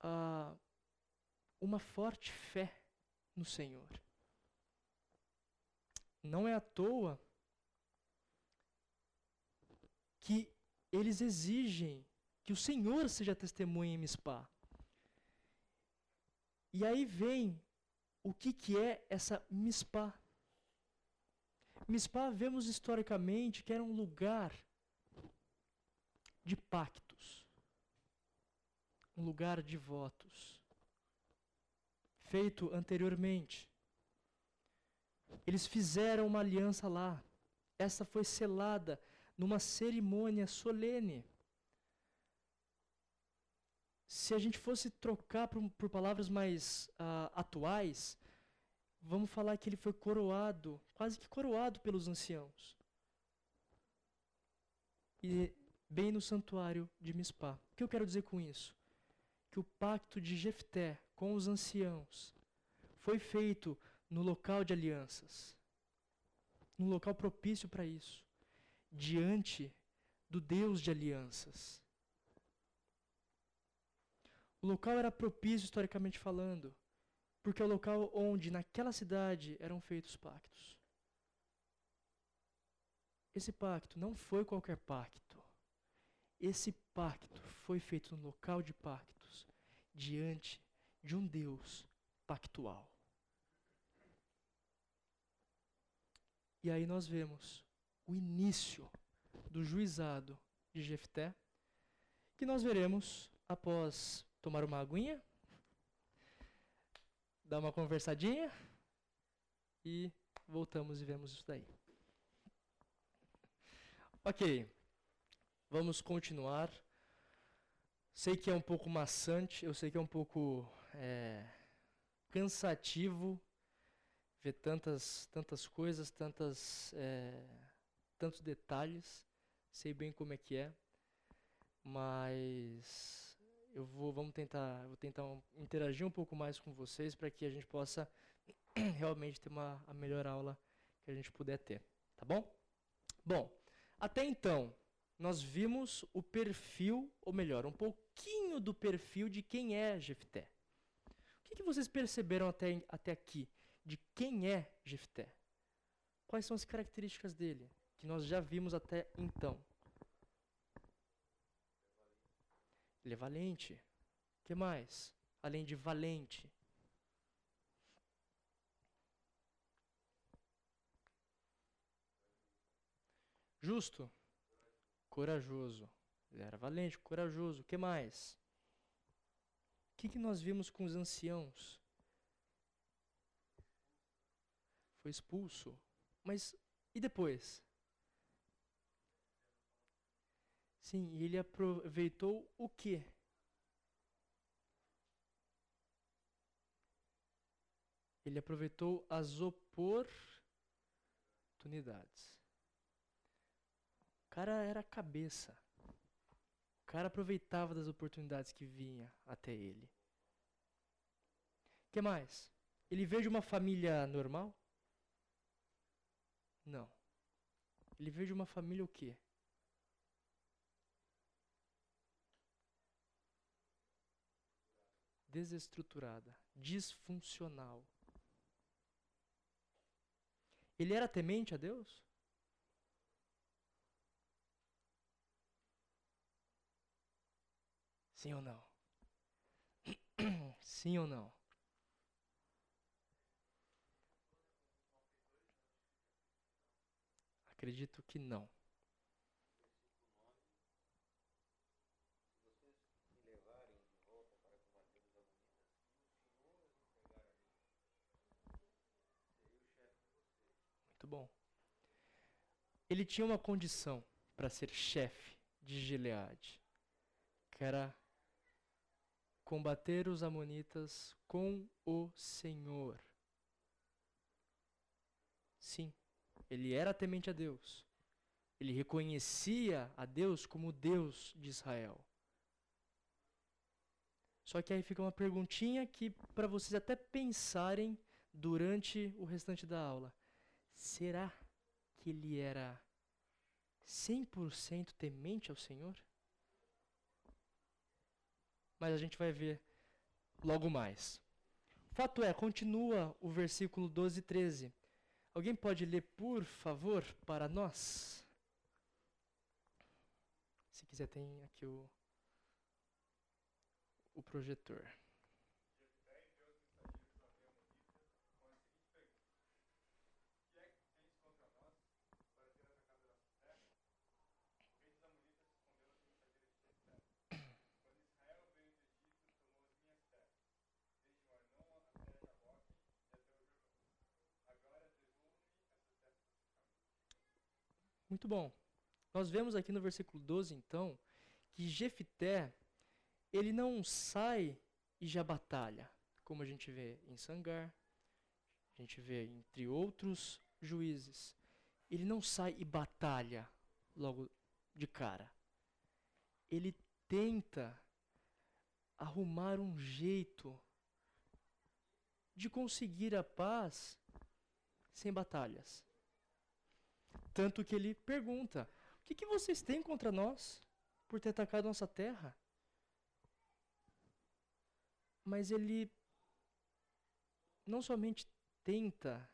uh, uma forte fé no Senhor. Não é à toa que eles exigem que o Senhor seja testemunha em Mispá. E aí vem o que, que é essa Mispá. Mispá vemos historicamente que era um lugar de pactos, um lugar de votos, feito anteriormente. Eles fizeram uma aliança lá. Essa foi selada numa cerimônia solene. Se a gente fosse trocar por, por palavras mais uh, atuais, vamos falar que ele foi coroado, quase que coroado pelos anciãos. E bem no santuário de Mispá. O que eu quero dizer com isso? Que o pacto de Jefté com os anciãos foi feito no local de alianças, num local propício para isso, diante do Deus de alianças. O local era propício historicamente falando, porque é o local onde naquela cidade eram feitos pactos. Esse pacto não foi qualquer pacto. Esse pacto foi feito no local de pactos, diante de um Deus pactual. E aí nós vemos o início do juizado de Jefté, que nós veremos após tomar uma aguinha, dar uma conversadinha e voltamos e vemos isso daí. Ok, vamos continuar. Sei que é um pouco maçante, eu sei que é um pouco é, cansativo ver tantas, tantas coisas, tantas, é, tantos detalhes. Sei bem como é que é, mas eu vou, vamos tentar, vou tentar interagir um pouco mais com vocês para que a gente possa realmente ter uma a melhor aula que a gente puder ter, tá bom? Bom, até então nós vimos o perfil, ou melhor, um pouquinho do perfil de quem é Jefté. O que, que vocês perceberam até, até aqui de quem é Jefté? Quais são as características dele que nós já vimos até então? Ele é valente. Que mais? Além de valente. Justo. Corajoso. Ele era valente, corajoso. Que mais? O que, que nós vimos com os anciãos? Foi expulso. Mas e depois? Sim, e ele aproveitou o quê? Ele aproveitou as oportunidades cara era cabeça. O cara aproveitava das oportunidades que vinha até ele. que mais? Ele veio de uma família normal? Não. Ele veio de uma família o quê? Desestruturada, disfuncional. Ele era temente a Deus? Sim ou não? Sim ou não? Acredito que não. Muito bom. Ele tinha uma condição para ser chefe de Gileade, que era combater os Amonitas com o Senhor. Sim, ele era temente a Deus. Ele reconhecia a Deus como Deus de Israel. Só que aí fica uma perguntinha que para vocês até pensarem durante o restante da aula. Será que ele era 100% temente ao Senhor? mas a gente vai ver logo mais. Fato é, continua o versículo 12 e 13. Alguém pode ler, por favor, para nós? Se quiser, tem aqui o, o projetor. Muito bom. Nós vemos aqui no versículo 12, então, que Jefité, ele não sai e já batalha, como a gente vê em Sangar, a gente vê entre outros juízes. Ele não sai e batalha logo de cara. Ele tenta arrumar um jeito de conseguir a paz sem batalhas. Tanto que ele pergunta: O que, que vocês têm contra nós por ter atacado nossa terra? Mas ele não somente tenta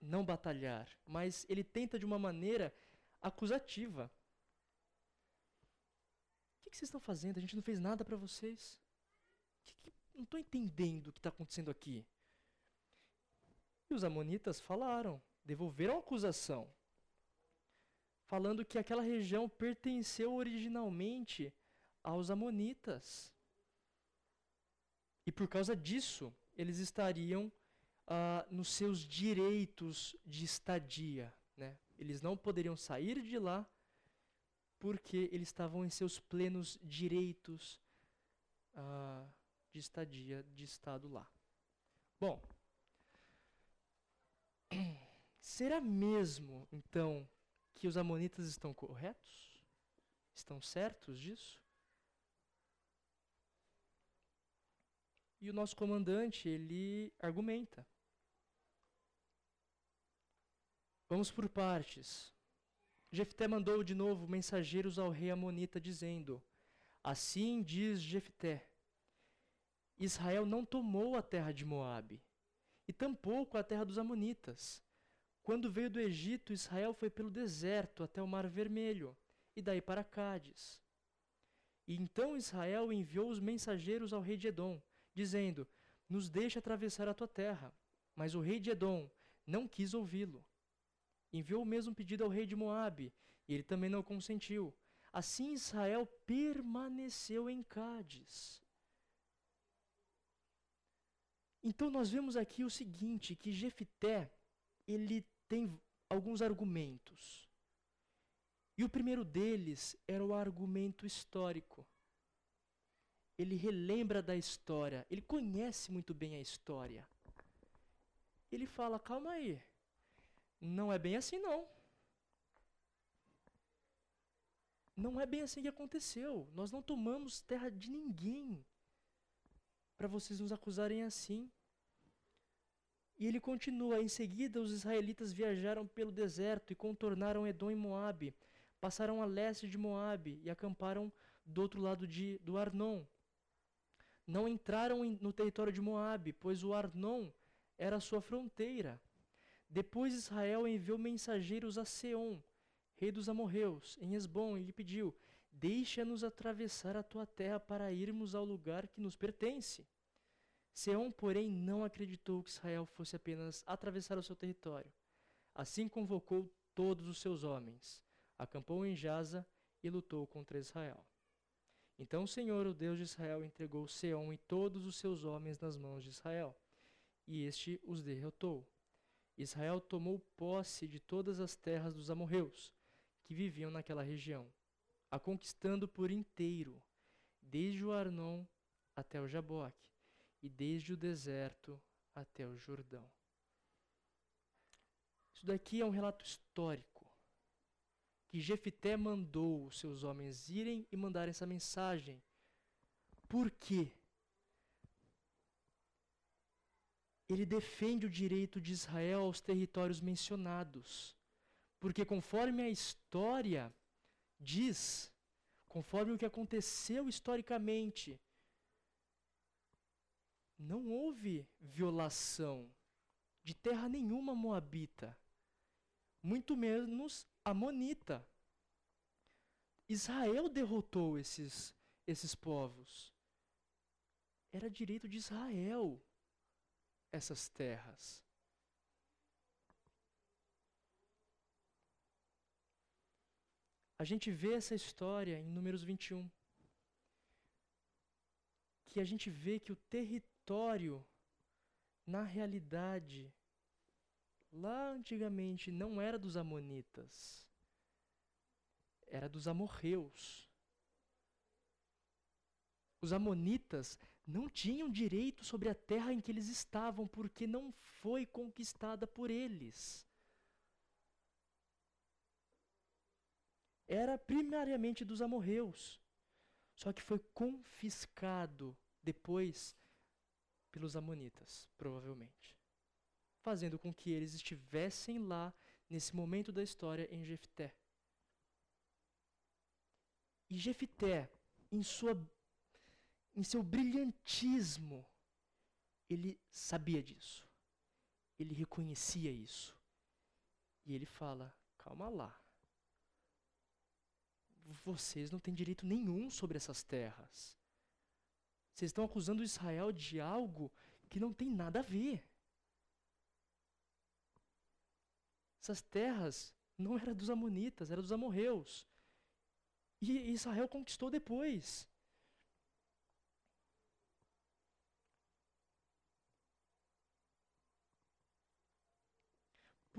não batalhar, mas ele tenta de uma maneira acusativa. O que, que vocês estão fazendo? A gente não fez nada para vocês. Que que, não estou entendendo o que está acontecendo aqui. E os amonitas falaram: devolveram a acusação, falando que aquela região pertenceu originalmente aos Amonitas. E por causa disso, eles estariam uh, nos seus direitos de estadia. Né? Eles não poderiam sair de lá porque eles estavam em seus plenos direitos uh, de estadia, de estado lá. Bom, será mesmo, então, que os amonitas estão corretos? Estão certos disso? E o nosso comandante, ele argumenta. Vamos por partes. Jefté mandou de novo mensageiros ao rei Amonita, dizendo: Assim diz Jefté: Israel não tomou a terra de Moabe, e tampouco a terra dos Amonitas. Quando veio do Egito, Israel foi pelo deserto até o Mar Vermelho, e daí para Cádiz. E então Israel enviou os mensageiros ao rei de Edom, dizendo: Nos deixe atravessar a tua terra. Mas o rei de Edom não quis ouvi-lo. Enviou o mesmo pedido ao rei de Moabe, e ele também não consentiu. Assim Israel permaneceu em Cádiz. Então nós vemos aqui o seguinte, que Jefité, ele tem alguns argumentos. E o primeiro deles era o argumento histórico ele relembra da história, ele conhece muito bem a história. Ele fala: calma aí, não é bem assim não. Não é bem assim que aconteceu. Nós não tomamos terra de ninguém para vocês nos acusarem assim. E ele continua: Em seguida, os israelitas viajaram pelo deserto e contornaram Edom e Moabe. Passaram a leste de Moabe e acamparam do outro lado de, do Arnon não entraram no território de Moabe, pois o Arnon era sua fronteira. Depois Israel enviou mensageiros a Seom, rei dos amorreus, em Esbom, e lhe pediu: Deixa-nos atravessar a tua terra para irmos ao lugar que nos pertence. Seom, porém, não acreditou que Israel fosse apenas atravessar o seu território. Assim convocou todos os seus homens, acampou em Jaza e lutou contra Israel. Então o Senhor, o Deus de Israel, entregou Seom e todos os seus homens nas mãos de Israel, e este os derrotou. Israel tomou posse de todas as terras dos amorreus, que viviam naquela região, a conquistando por inteiro, desde o Arnon até o Jaboque, e desde o deserto até o Jordão. Isso daqui é um relato histórico que Jefité mandou os seus homens irem e mandarem essa mensagem. Por quê? Ele defende o direito de Israel aos territórios mencionados. Porque conforme a história diz, conforme o que aconteceu historicamente, não houve violação de terra nenhuma moabita, muito menos amonita. Israel derrotou esses, esses povos. Era direito de Israel essas terras. A gente vê essa história em Números 21. Que a gente vê que o território, na realidade, lá antigamente não era dos amonitas, era dos amorreus. Os amonitas não tinham direito sobre a terra em que eles estavam, porque não foi conquistada por eles. Era primariamente dos amorreus, só que foi confiscado depois pelos amonitas, provavelmente fazendo com que eles estivessem lá nesse momento da história em Jefté. E Jefté, em, sua, em seu brilhantismo, ele sabia disso. Ele reconhecia isso. E ele fala: calma lá. Vocês não têm direito nenhum sobre essas terras. Vocês estão acusando Israel de algo que não tem nada a ver. Essas terras não eram dos amonitas, eram dos amorreus. E Israel conquistou depois.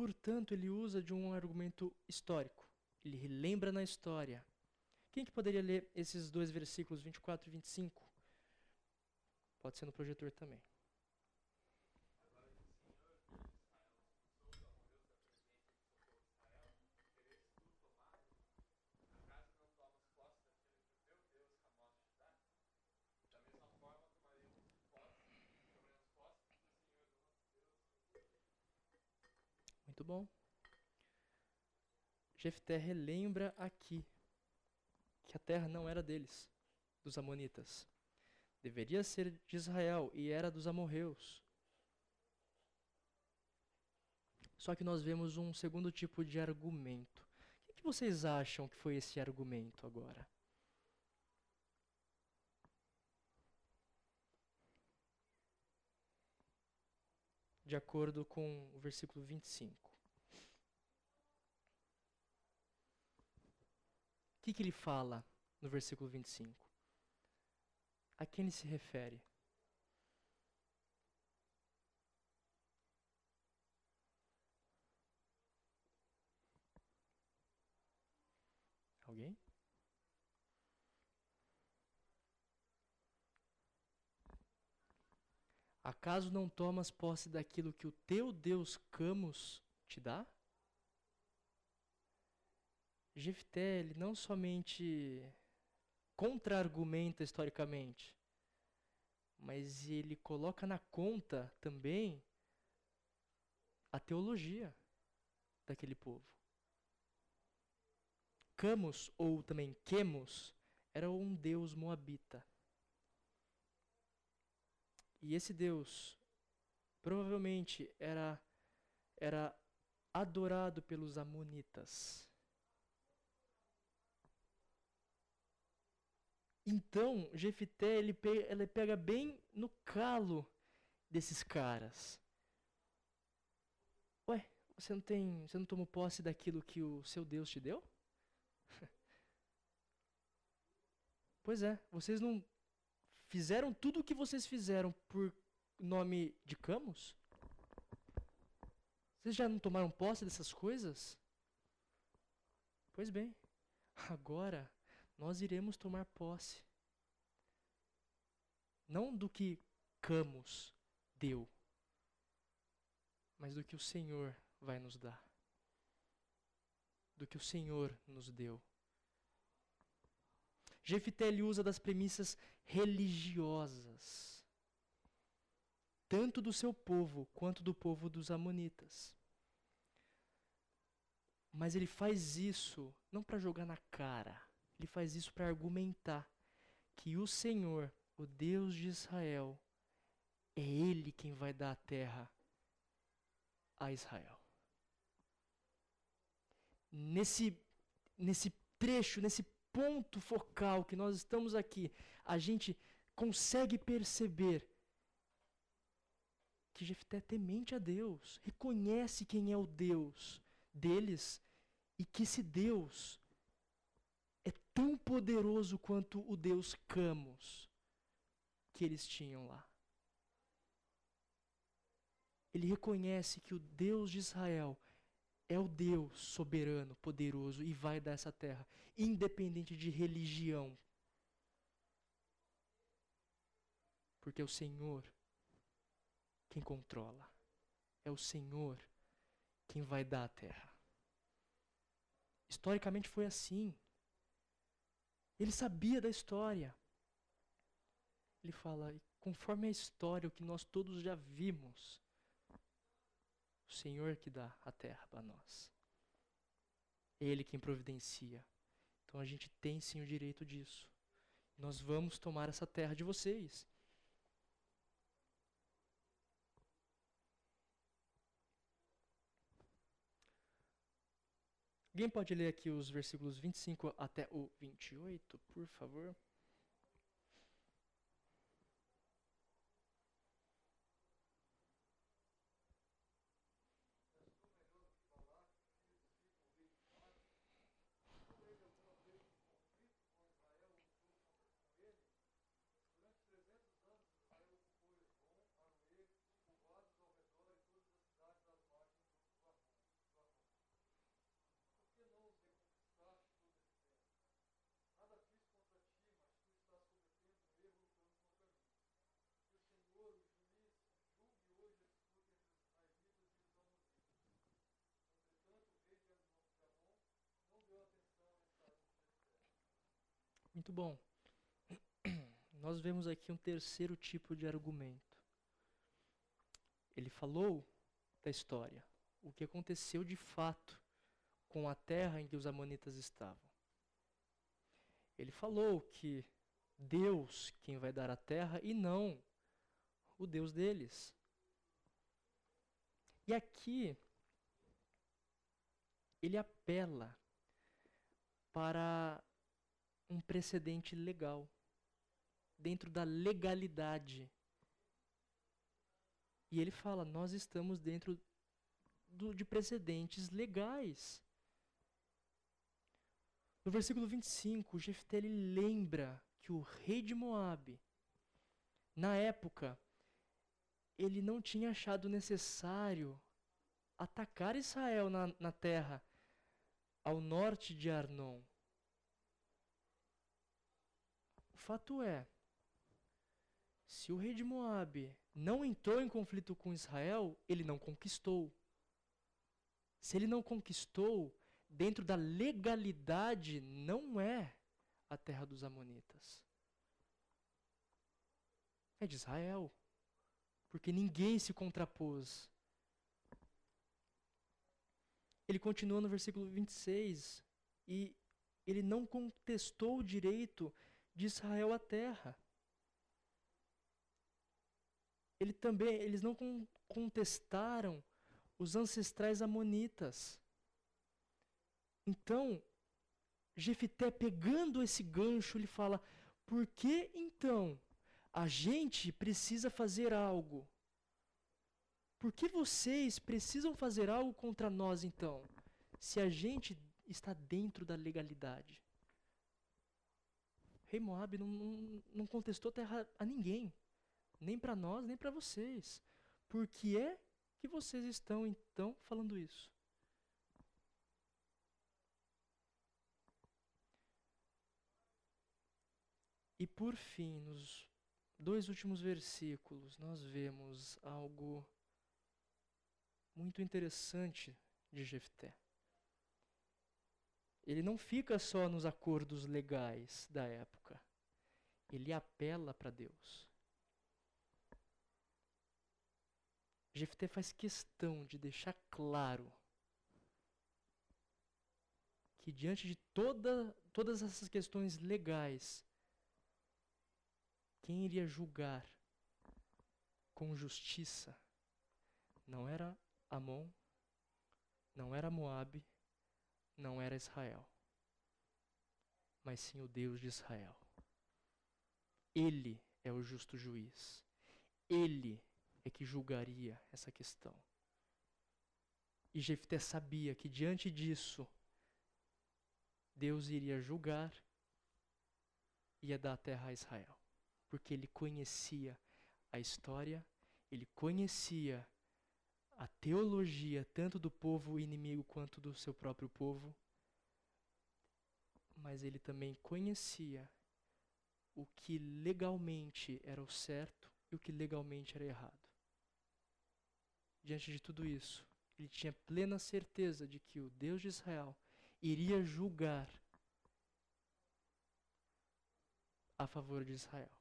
portanto, ele usa de um argumento histórico. Ele relembra na história. Quem que poderia ler esses dois versículos, 24 e 25? Pode ser no projetor também. Muito bom. Jefté relembra aqui que a terra não era deles, dos amonitas. Deveria ser de Israel e era dos amorreus. Só que nós vemos um segundo tipo de argumento. O que vocês acham que foi esse argumento agora? De acordo com o versículo 25. O que, que ele fala no versículo 25? A quem ele se refere? Alguém? Acaso não tomas posse daquilo que o teu Deus Camus te dá? Jefté, ele não somente contra-argumenta historicamente, mas ele coloca na conta também a teologia daquele povo. Camus, ou também Quemos, era um deus moabita. E esse deus provavelmente era, era adorado pelos amonitas. Então, Jefité, ele pega, ele pega bem no calo desses caras. Ué, você não tem, você não tomou posse daquilo que o seu Deus te deu? pois é, vocês não fizeram tudo o que vocês fizeram por nome de Camus? Vocês já não tomaram posse dessas coisas? Pois bem, agora nós iremos tomar posse. Não do que Camus deu, mas do que o Senhor vai nos dar. Do que o Senhor nos deu. Jefité usa das premissas religiosas, tanto do seu povo quanto do povo dos Amonitas. Mas ele faz isso não para jogar na cara ele faz isso para argumentar que o Senhor, o Deus de Israel, é Ele quem vai dar a terra a Israel. Nesse, nesse trecho, nesse ponto focal que nós estamos aqui, a gente consegue perceber que Jefté temente a Deus, reconhece quem é o Deus deles e que esse Deus tão poderoso quanto o Deus Camus que eles tinham lá. Ele reconhece que o Deus de Israel é o Deus soberano, poderoso e vai dar essa terra, independente de religião. Porque é o Senhor quem controla. É o Senhor quem vai dar a terra. Historicamente foi assim. Ele sabia da história. Ele fala, conforme a história, o que nós todos já vimos, o Senhor que dá a terra para nós. Ele quem providencia. Então a gente tem sim o direito disso. Nós vamos tomar essa terra de vocês. Alguém pode ler aqui os versículos 25 até o 28, por favor? Muito bom. Nós vemos aqui um terceiro tipo de argumento. Ele falou da história, o que aconteceu de fato com a terra em que os amonitas estavam. Ele falou que Deus quem vai dar a terra e não o Deus deles. E aqui ele apela para um precedente legal, dentro da legalidade. E ele fala: nós estamos dentro do, de precedentes legais. No versículo 25, Jefté lembra que o rei de Moabe, na época, ele não tinha achado necessário atacar Israel na, na terra ao norte de Arnon. Fato é, se o rei de Moabe não entrou em conflito com Israel, ele não conquistou. Se ele não conquistou, dentro da legalidade, não é a terra dos Amonitas. É de Israel. Porque ninguém se contrapôs. Ele continua no versículo 26 e ele não contestou o direito de Israel à terra. Ele também, eles não contestaram os ancestrais amonitas. Então, Jefité, pegando esse gancho, ele fala: por que então a gente precisa fazer algo? Por que vocês precisam fazer algo contra nós então, se a gente está dentro da legalidade? Rei Moab não, não, não contestou terra a ninguém, nem para nós, nem para vocês. Por que é que vocês estão então falando isso? E por fim, nos dois últimos versículos, nós vemos algo muito interessante de Jefté. Ele não fica só nos acordos legais da época. Ele apela para Deus. Jefté faz questão de deixar claro que diante de toda, todas essas questões legais, quem iria julgar com justiça não era Amon, não era Moabe, não era Israel, mas sim o Deus de Israel. Ele é o justo juiz. Ele é que julgaria essa questão. E Jefté sabia que diante disso, Deus iria julgar e ia dar a terra a Israel porque ele conhecia a história, ele conhecia a teologia tanto do povo inimigo quanto do seu próprio povo, mas ele também conhecia o que legalmente era o certo e o que legalmente era errado. Diante de tudo isso, ele tinha plena certeza de que o Deus de Israel iria julgar a favor de Israel.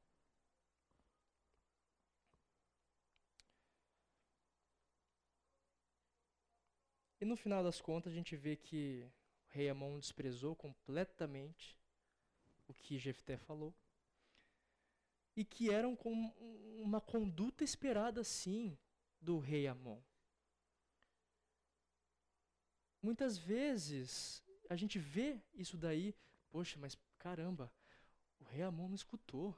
E no final das contas, a gente vê que o rei Amon desprezou completamente o que Jefté falou. E que era um, uma conduta esperada, sim, do rei Amon. Muitas vezes a gente vê isso daí, poxa, mas caramba, o rei Amon não escutou.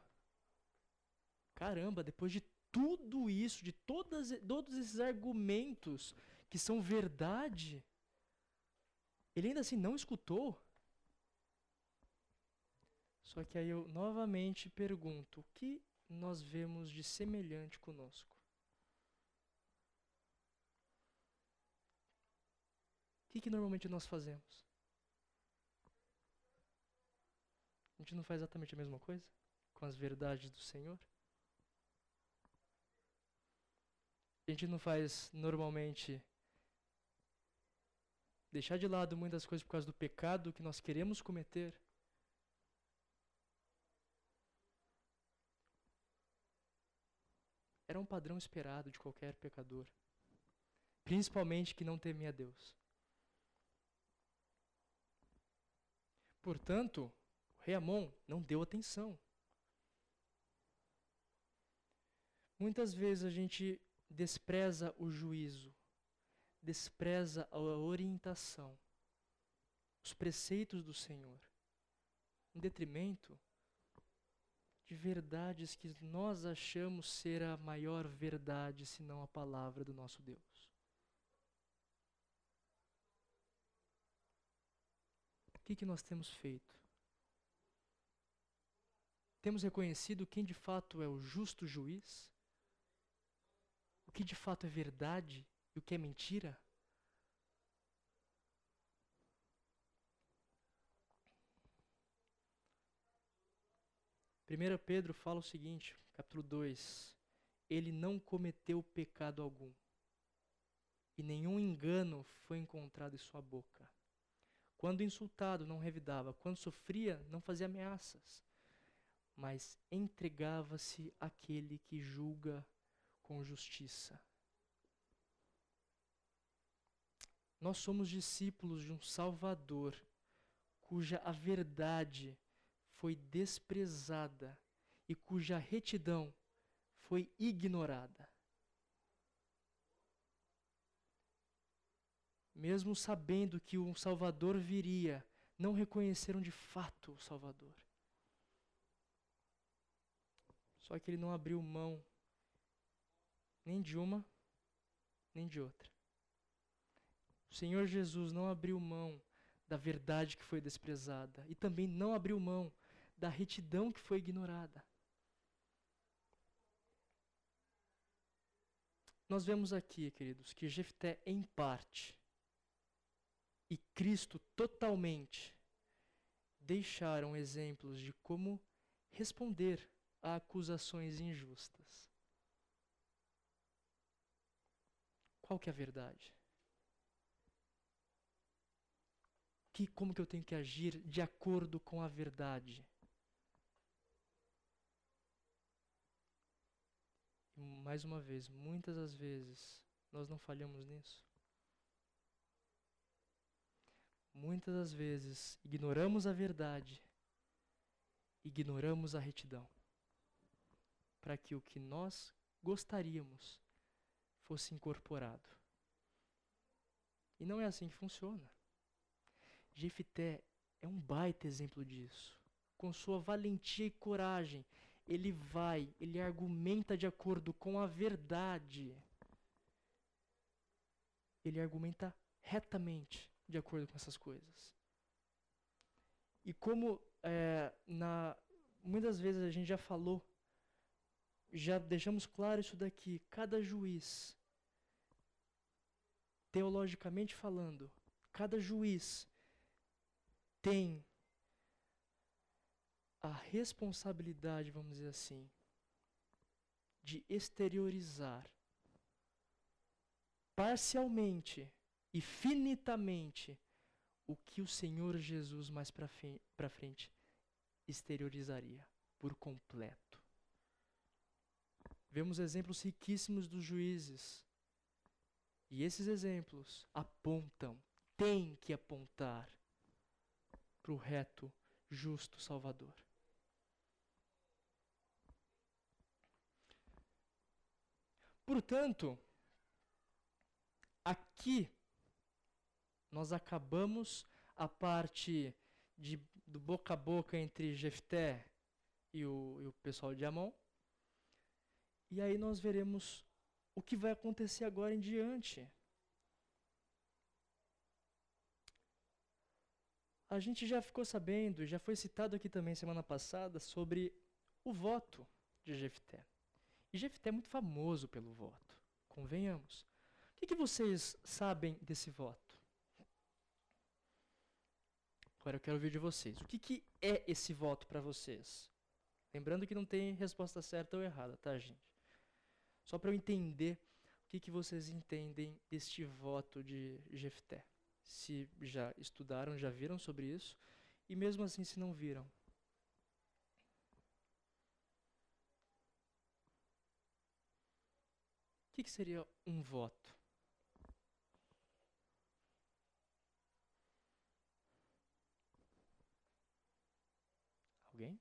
Caramba, depois de tudo isso, de todas, todos esses argumentos que são verdade, ele ainda assim não escutou? Só que aí eu novamente pergunto: o que nós vemos de semelhante conosco? O que, que normalmente nós fazemos? A gente não faz exatamente a mesma coisa com as verdades do Senhor? A gente não faz normalmente deixar de lado muitas coisas por causa do pecado que nós queremos cometer. Era um padrão esperado de qualquer pecador, principalmente que não temia a Deus. Portanto, o rei Amon não deu atenção. Muitas vezes a gente despreza o juízo despreza a orientação, os preceitos do Senhor, em detrimento de verdades que nós achamos ser a maior verdade, senão a palavra do nosso Deus. O que, que nós temos feito? Temos reconhecido quem de fato é o justo juiz? O que de fato é verdade e o que é mentira? 1 Pedro fala o seguinte, capítulo 2: Ele não cometeu pecado algum, e nenhum engano foi encontrado em sua boca. Quando insultado, não revidava, quando sofria, não fazia ameaças, mas entregava-se àquele que julga com justiça. Nós somos discípulos de um Salvador, cuja a verdade foi desprezada e cuja retidão foi ignorada. Mesmo sabendo que um Salvador viria, não reconheceram de fato o Salvador. Só que ele não abriu mão nem de uma, nem de outra. O Senhor Jesus não abriu mão da verdade que foi desprezada e também não abriu mão da retidão que foi ignorada. Nós vemos aqui, queridos, que Jefté, em parte, e Cristo totalmente, deixaram exemplos de como responder a acusações injustas. Qual que é a verdade? Que, como que eu tenho que agir de acordo com a verdade? mais uma vez, muitas das vezes, nós não falhamos nisso. Muitas das vezes, ignoramos a verdade, ignoramos a retidão, para que o que nós gostaríamos fosse incorporado. E não é assim que funciona. Jefité é um baita exemplo disso. Com sua valentia e coragem, ele vai, ele argumenta de acordo com a verdade. Ele argumenta retamente de acordo com essas coisas. E como é, na, muitas vezes a gente já falou, já deixamos claro isso daqui, cada juiz, teologicamente falando, cada juiz tem a responsabilidade, vamos dizer assim, de exteriorizar parcialmente e finitamente o que o Senhor Jesus mais para frente exteriorizaria por completo. Vemos exemplos riquíssimos dos juízes. E esses exemplos apontam, têm que apontar para o reto, justo Salvador. Portanto, aqui nós acabamos a parte de, do boca a boca entre Jefté e o, e o pessoal de Amon. E aí nós veremos o que vai acontecer agora em diante. A gente já ficou sabendo, já foi citado aqui também semana passada, sobre o voto de Jefté. E Jefté é muito famoso pelo voto, convenhamos. O que, que vocês sabem desse voto? Agora eu quero ouvir de vocês. O que, que é esse voto para vocês? Lembrando que não tem resposta certa ou errada, tá, gente? Só para eu entender o que, que vocês entendem deste voto de Jefté. Se já estudaram, já viram sobre isso, e mesmo assim se não viram, que, que seria um voto? Alguém?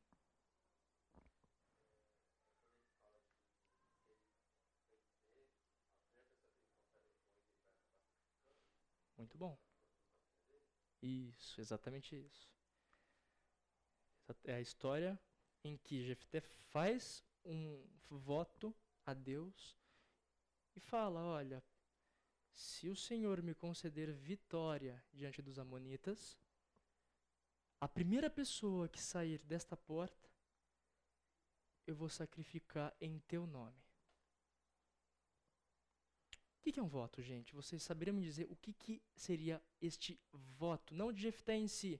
Muito bom. Isso, exatamente isso. É a história em que Jefté faz um voto a Deus e fala: Olha, se o Senhor me conceder vitória diante dos Amonitas, a primeira pessoa que sair desta porta, eu vou sacrificar em teu nome. O que, que é um voto, gente? Vocês saberiam me dizer o que, que seria este voto? Não de Jefté em si,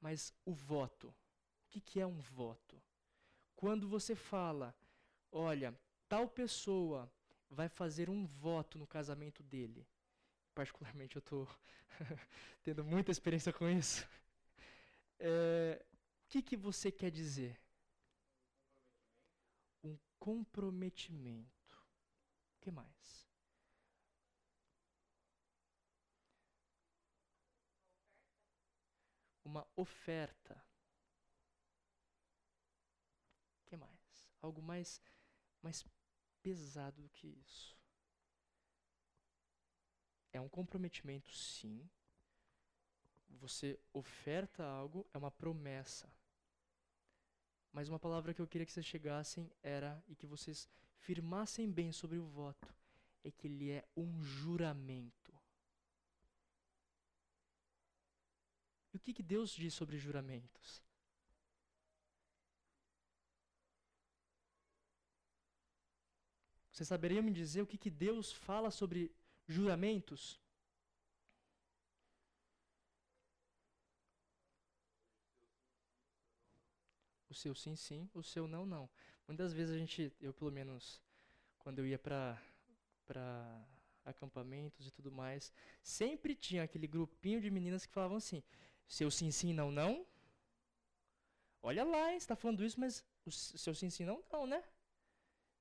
mas o voto. O que, que é um voto? Quando você fala, olha, tal pessoa vai fazer um voto no casamento dele. Particularmente eu estou tendo muita experiência com isso. É, o que, que você quer dizer? Um comprometimento. O que mais? Uma oferta. O que mais? Algo mais, mais pesado do que isso. É um comprometimento, sim, você oferta algo, é uma promessa. Mas uma palavra que eu queria que vocês chegassem era, e que vocês firmassem bem sobre o voto, é que ele é um juramento. O que, que Deus diz sobre juramentos? Vocês saberiam me dizer o que, que Deus fala sobre juramentos? seu sim, sim, o seu não, não. Muitas vezes a gente, eu pelo menos, quando eu ia para acampamentos e tudo mais, sempre tinha aquele grupinho de meninas que falavam assim: seu sim, sim, não, não. Olha lá, hein, você está falando isso, mas o seu sim, sim, não, não, né?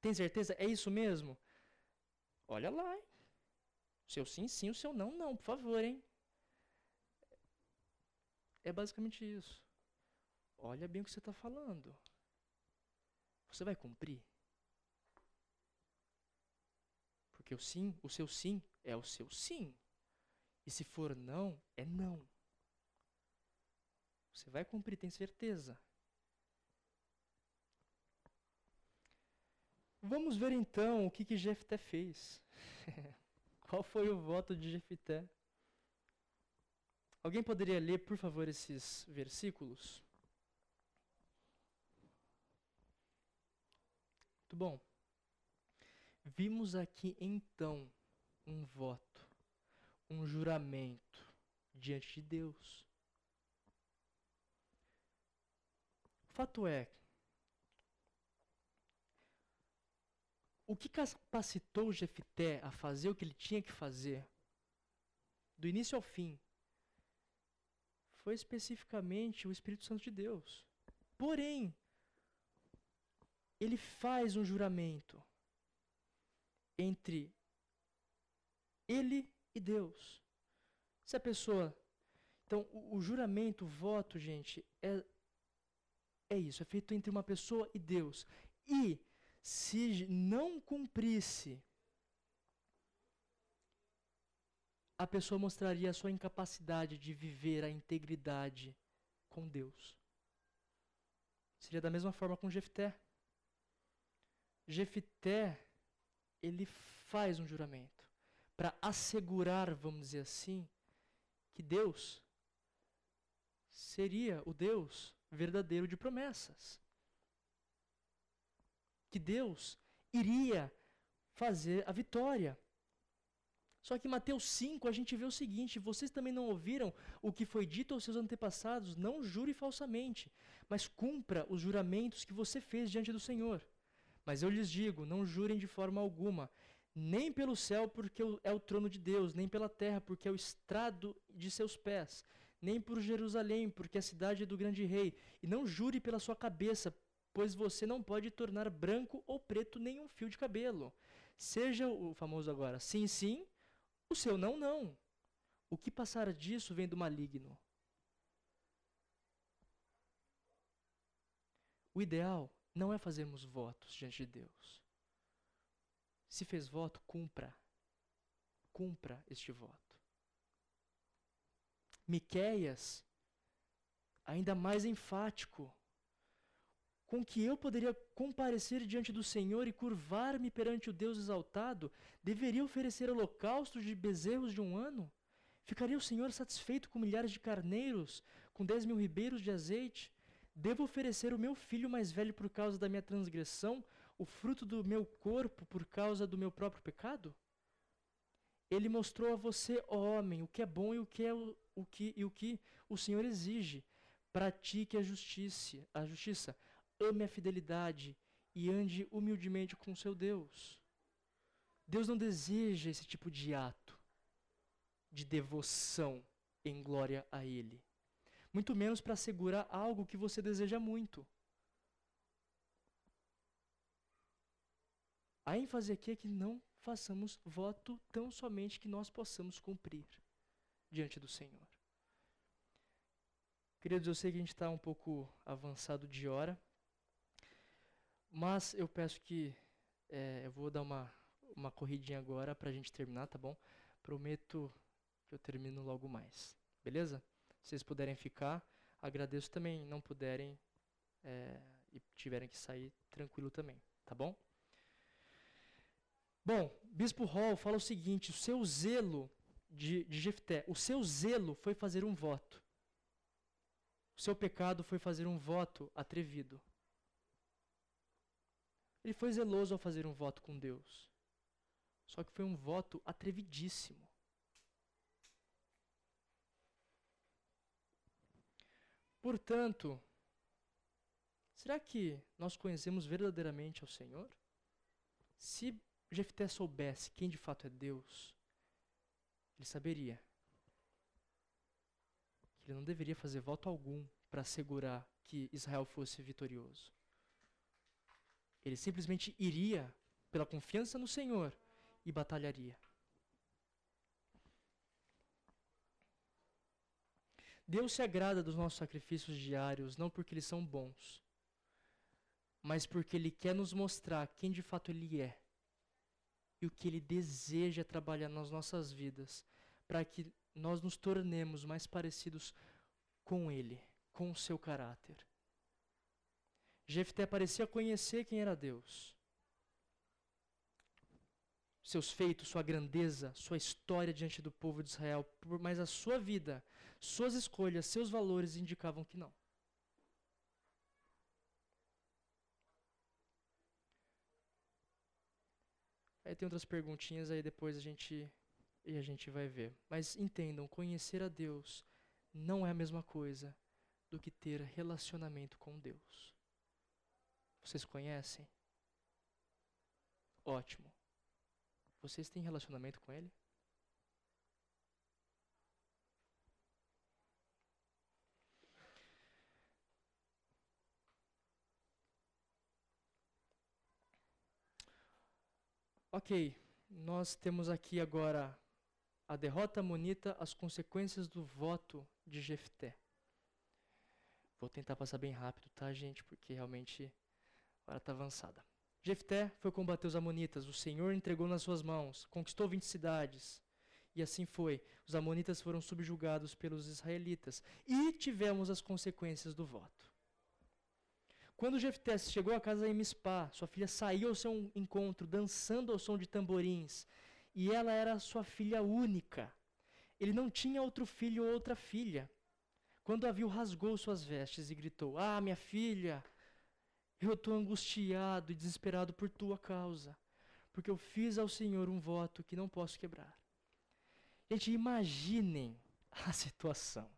Tem certeza? É isso mesmo? Olha lá, hein? O seu sim, sim, o seu não, não, por favor, hein? É basicamente isso. Olha bem o que você está falando. Você vai cumprir? Porque o sim, o seu sim é o seu sim. E se for não, é não. Você vai cumprir, tem certeza. Vamos ver então o que, que Jefté fez. Qual foi o voto de Jefté? Alguém poderia ler, por favor, esses versículos? Muito bom. Vimos aqui então um voto, um juramento diante de Deus. Fato é, o que capacitou Jefité a fazer o que ele tinha que fazer, do início ao fim, foi especificamente o Espírito Santo de Deus. Porém, ele faz um juramento entre ele e Deus. Se a pessoa. Então, o, o juramento, o voto, gente, é, é isso, é feito entre uma pessoa e Deus. E se não cumprisse, a pessoa mostraria a sua incapacidade de viver a integridade com Deus. Seria da mesma forma com Jefté. Jefité, ele faz um juramento para assegurar, vamos dizer assim, que Deus seria o Deus verdadeiro de promessas. Que Deus iria fazer a vitória. Só que em Mateus 5 a gente vê o seguinte: vocês também não ouviram o que foi dito aos seus antepassados, não jure falsamente, mas cumpra os juramentos que você fez diante do Senhor. Mas eu lhes digo: não jurem de forma alguma, nem pelo céu, porque é o trono de Deus, nem pela terra, porque é o estrado de seus pés, nem por Jerusalém, porque é a cidade é do grande rei. E não jure pela sua cabeça, pois você não pode tornar branco ou preto nenhum fio de cabelo. Seja o famoso agora sim, sim, o seu não, não. O que passar disso vem do maligno. O ideal não é fazermos votos diante de Deus. Se fez voto, cumpra. Cumpra este voto. Miqueias, ainda mais enfático, com que eu poderia comparecer diante do Senhor e curvar-me perante o Deus exaltado, deveria oferecer holocaustos de bezerros de um ano? Ficaria o Senhor satisfeito com milhares de carneiros, com dez mil ribeiros de azeite? Devo oferecer o meu filho mais velho por causa da minha transgressão, o fruto do meu corpo por causa do meu próprio pecado? Ele mostrou a você, ó homem, o que é bom e o que é o, que e o que o Senhor exige. Pratique a justiça, a justiça, ame a fidelidade e ande humildemente com seu Deus. Deus não deseja esse tipo de ato de devoção em glória a Ele. Muito menos para assegurar algo que você deseja muito. A ênfase aqui é que não façamos voto tão somente que nós possamos cumprir diante do Senhor. Queridos, eu sei que a gente está um pouco avançado de hora. Mas eu peço que é, eu vou dar uma, uma corridinha agora para a gente terminar, tá bom? Prometo que eu termino logo mais, beleza? Se vocês puderem ficar, agradeço também. Não puderem é, e tiverem que sair, tranquilo também, tá bom? Bom, Bispo Hall fala o seguinte: o seu zelo de, de Jefté, o seu zelo foi fazer um voto. O seu pecado foi fazer um voto atrevido. Ele foi zeloso ao fazer um voto com Deus. Só que foi um voto atrevidíssimo. Portanto, será que nós conhecemos verdadeiramente ao Senhor? Se Jefté soubesse quem de fato é Deus, ele saberia que ele não deveria fazer voto algum para assegurar que Israel fosse vitorioso. Ele simplesmente iria pela confiança no Senhor e batalharia. Deus se agrada dos nossos sacrifícios diários não porque eles são bons, mas porque Ele quer nos mostrar quem de fato Ele é e o que Ele deseja trabalhar nas nossas vidas, para que nós nos tornemos mais parecidos com Ele, com o seu caráter. Jefté parecia conhecer quem era Deus. Seus feitos, sua grandeza, sua história diante do povo de Israel, mas a sua vida, suas escolhas, seus valores indicavam que não. Aí tem outras perguntinhas aí depois a gente e a gente vai ver. Mas entendam, conhecer a Deus não é a mesma coisa do que ter relacionamento com Deus. Vocês conhecem? Ótimo. Vocês têm relacionamento com Ele? Ok, nós temos aqui agora a derrota monita, as consequências do voto de Jefté. Vou tentar passar bem rápido, tá, gente? Porque realmente Agora está avançada. Jefté foi combater os amonitas. O Senhor entregou nas suas mãos. Conquistou 20 cidades. E assim foi. Os amonitas foram subjugados pelos israelitas. E tivemos as consequências do voto. Quando Jefté chegou à casa em Mispá, sua filha saiu ao seu encontro, dançando ao som de tamborins. E ela era sua filha única. Ele não tinha outro filho ou outra filha. Quando a viu, rasgou suas vestes e gritou: Ah, minha filha! Eu estou angustiado e desesperado por tua causa, porque eu fiz ao Senhor um voto que não posso quebrar. Gente, imaginem a situação.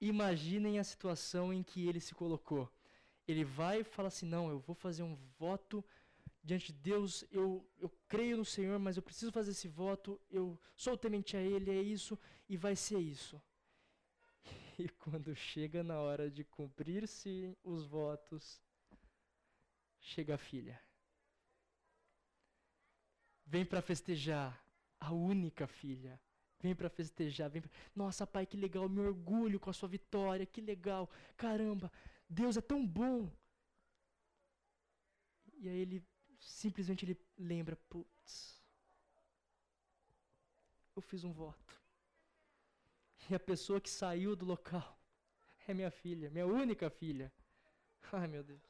Imaginem a situação em que ele se colocou. Ele vai e fala assim: Não, eu vou fazer um voto diante de Deus. Eu, eu creio no Senhor, mas eu preciso fazer esse voto. Eu sou temente a Ele, é isso, e vai ser isso. E quando chega na hora de cumprir-se os votos, chega a filha, vem para festejar, a única filha. Vem para festejar, vem pra... Nossa, pai, que legal, me orgulho com a sua vitória, que legal. Caramba, Deus é tão bom. E aí ele simplesmente ele lembra, putz, eu fiz um voto. E a pessoa que saiu do local é minha filha, minha única filha. Ai, meu Deus.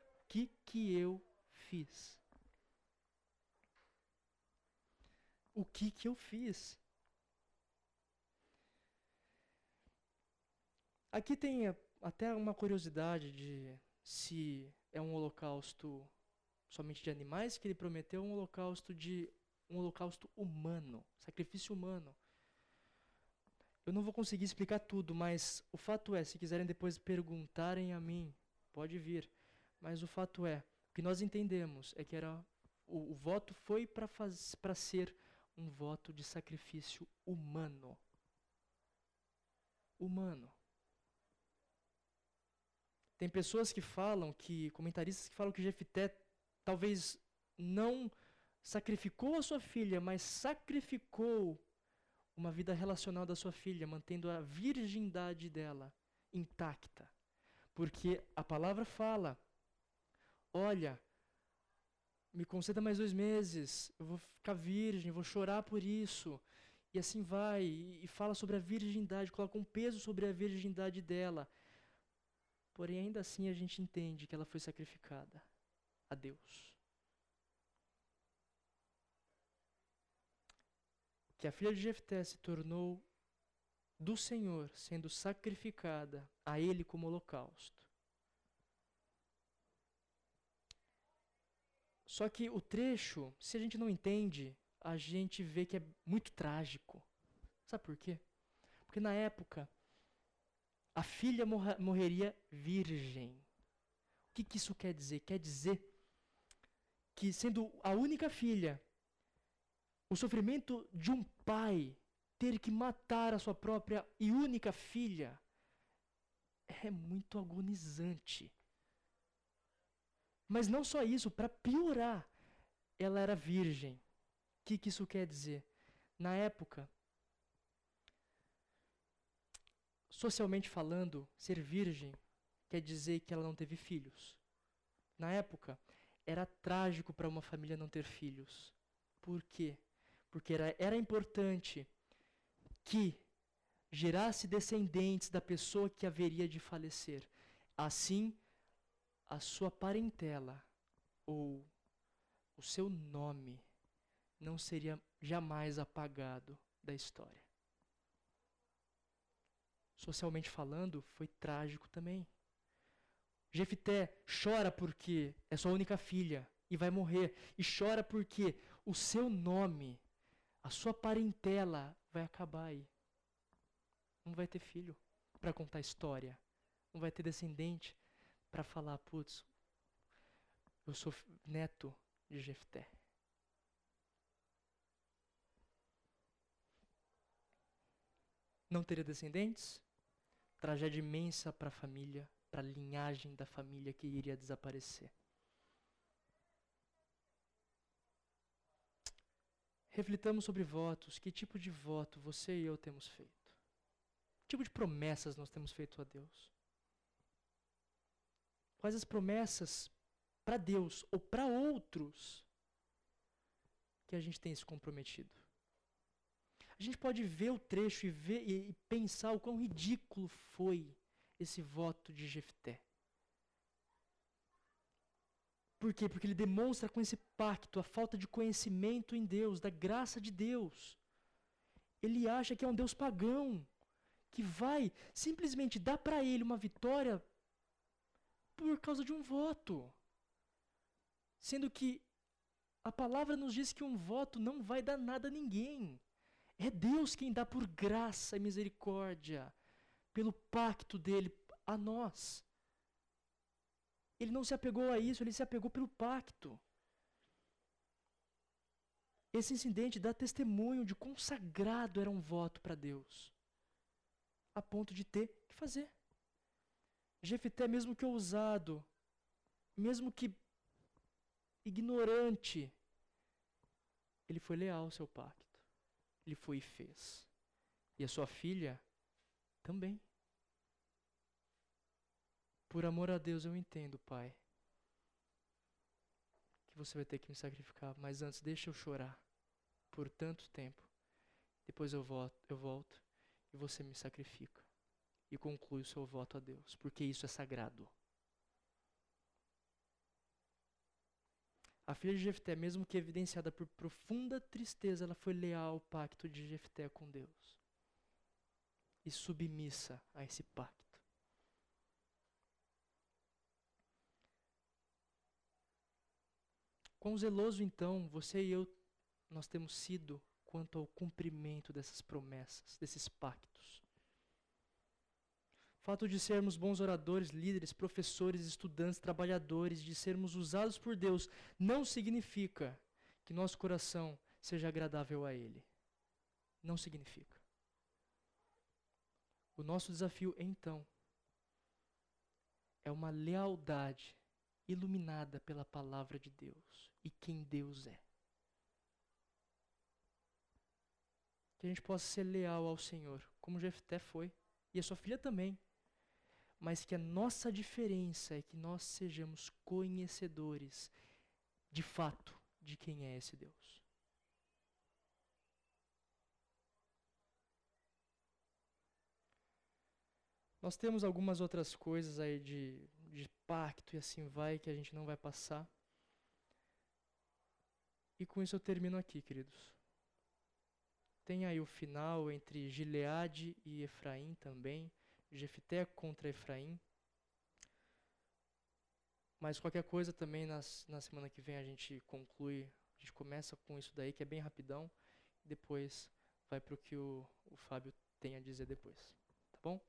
O que que eu fiz? O que que eu fiz? Aqui tem até uma curiosidade de se é um holocausto somente de animais que ele prometeu, um holocausto de um holocausto humano, sacrifício humano. Eu não vou conseguir explicar tudo, mas o fato é, se quiserem depois perguntarem a mim, pode vir. Mas o fato é, o que nós entendemos é que era o, o voto foi para ser um voto de sacrifício humano. Humano. Tem pessoas que falam que, comentaristas que falam que Jefté talvez não sacrificou a sua filha, mas sacrificou uma vida relacional da sua filha, mantendo a virgindade dela intacta. Porque a palavra fala: olha, me conceda mais dois meses, eu vou ficar virgem, vou chorar por isso. E assim vai, e, fala sobre a virgindade, coloca um peso sobre a virgindade dela. Porém, ainda assim a gente entende que ela foi sacrificada a Deus. Que a filha de Jefté se tornou do Senhor, sendo sacrificada a Ele como holocausto. Só que o trecho, se a gente não entende, a gente vê que é muito trágico. Sabe por quê? Porque na época, a filha morreria virgem. O que, que isso quer dizer? Quer dizer que, sendo a única filha, o sofrimento de um pai ter que matar a sua própria e única filha é muito agonizante. Mas não só isso, para piorar, ela era virgem. O que, que isso quer dizer? Na época, Socialmente falando, ser virgem quer dizer que ela não teve filhos. Na época, era trágico para uma família não ter filhos. Por quê? Porque era, era importante que gerasse descendentes da pessoa que haveria de falecer. Assim, a sua parentela ou o seu nome não seria jamais apagado da história socialmente falando, foi trágico também. Jefté chora porque é sua única filha e vai morrer. E chora porque o seu nome, a sua parentela vai acabar aí. Não vai ter filho para contar história. Não vai ter descendente para falar, putz, eu sou neto de Jefté. Não teria descendentes? Tragédia imensa para a família, para a linhagem da família que iria desaparecer. Reflitamos sobre votos. Que tipo de voto você e eu temos feito? Que tipo de promessas nós temos feito a Deus? Quais as promessas para Deus ou para outros que a gente tem se comprometido? A gente pode ver o trecho e, ver, e, pensar o quão ridículo foi esse voto de Jefté. Por quê? Porque ele demonstra com esse pacto a falta de conhecimento em Deus, da graça de Deus. Ele acha que é um Deus pagão, que vai simplesmente dar para ele uma vitória por causa de um voto. Sendo que a palavra nos diz que um voto não vai dar nada a ninguém. É Deus quem dá por graça e misericórdia, pelo pacto dele a nós. Ele não se apegou a isso, ele se apegou pelo pacto. Esse incidente dá testemunho de quão sagrado era um voto para Deus, a ponto de ter que fazer. Jefité, mesmo que ousado, mesmo que ignorante, ele foi leal ao seu pacto. Ele foi e fez. E a sua filha também. Por amor a Deus, eu entendo, Pai, que você vai ter que me sacrificar, mas antes deixa eu chorar por tanto tempo. Depois eu volto, eu volto e você me sacrifica e conclui o seu voto a Deus, porque isso é sagrado. A filha de Jefté, mesmo que evidenciada por profunda tristeza, ela foi leal ao pacto de Jefté com Deus. E submissa a esse pacto. Quão zeloso então você e eu nós temos sido quanto ao cumprimento dessas promessas, desses pactos fato de sermos bons oradores, líderes, professores, estudantes, trabalhadores, de sermos usados por Deus, não significa que nosso coração seja agradável a Ele. Não significa. O nosso desafio, então, é uma lealdade iluminada pela palavra de Deus e quem Deus é. Que a gente possa ser leal ao Senhor, como Jefté foi, e a sua filha também mas que a nossa diferença é que nós sejamos conhecedores de fato de quem é esse Deus. Nós temos algumas outras coisas aí de, de pacto e assim vai que a gente não vai passar. E com isso eu termino aqui, queridos. Tem aí o final entre Gileade e Efraim também. Jefité contra Efraim. Mas qualquer coisa também nas, na semana que vem a gente conclui, a gente começa com isso daí que é bem rapidão, depois vai para o que o, o Fábio tem a dizer depois. Tá bom?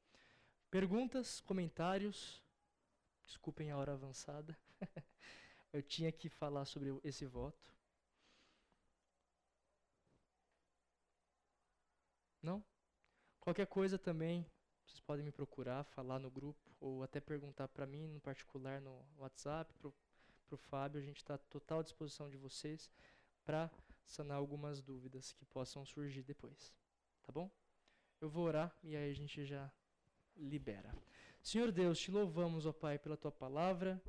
Perguntas, comentários. Desculpem a hora avançada. Eu tinha que falar sobre esse voto. Não? Qualquer coisa também, vocês podem me procurar, falar no grupo, ou até perguntar para mim, no particular, no WhatsApp, para o Fábio. A gente está à total disposição de vocês para sanar algumas dúvidas que possam surgir depois. Tá bom? Eu vou orar e aí a gente já libera. Senhor Deus, te louvamos, ó Pai, pela tua palavra,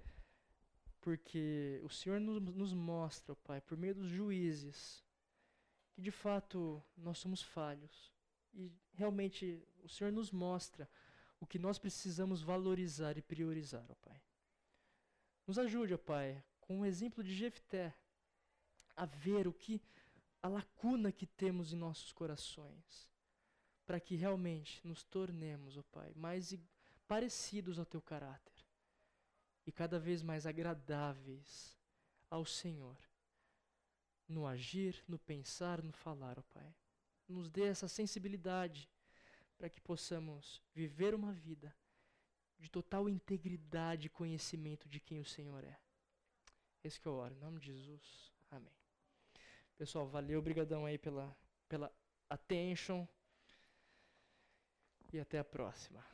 porque o Senhor nos, nos mostra, ó Pai, por meio dos juízes, que de fato nós somos falhos e realmente o Senhor nos mostra o que nós precisamos valorizar e priorizar, ó Pai. Nos ajude, ó Pai, com o exemplo de Jefté, a ver o que a lacuna que temos em nossos corações, para que realmente nos tornemos, ó Pai, mais parecidos ao teu caráter e cada vez mais agradáveis ao Senhor, no agir, no pensar, no falar, ó Pai nos dê essa sensibilidade para que possamos viver uma vida de total integridade e conhecimento de quem o Senhor é. Esse que eu oro, em nome de Jesus. Amém. Pessoal, valeu, obrigadão aí pela, pela attention. E até a próxima.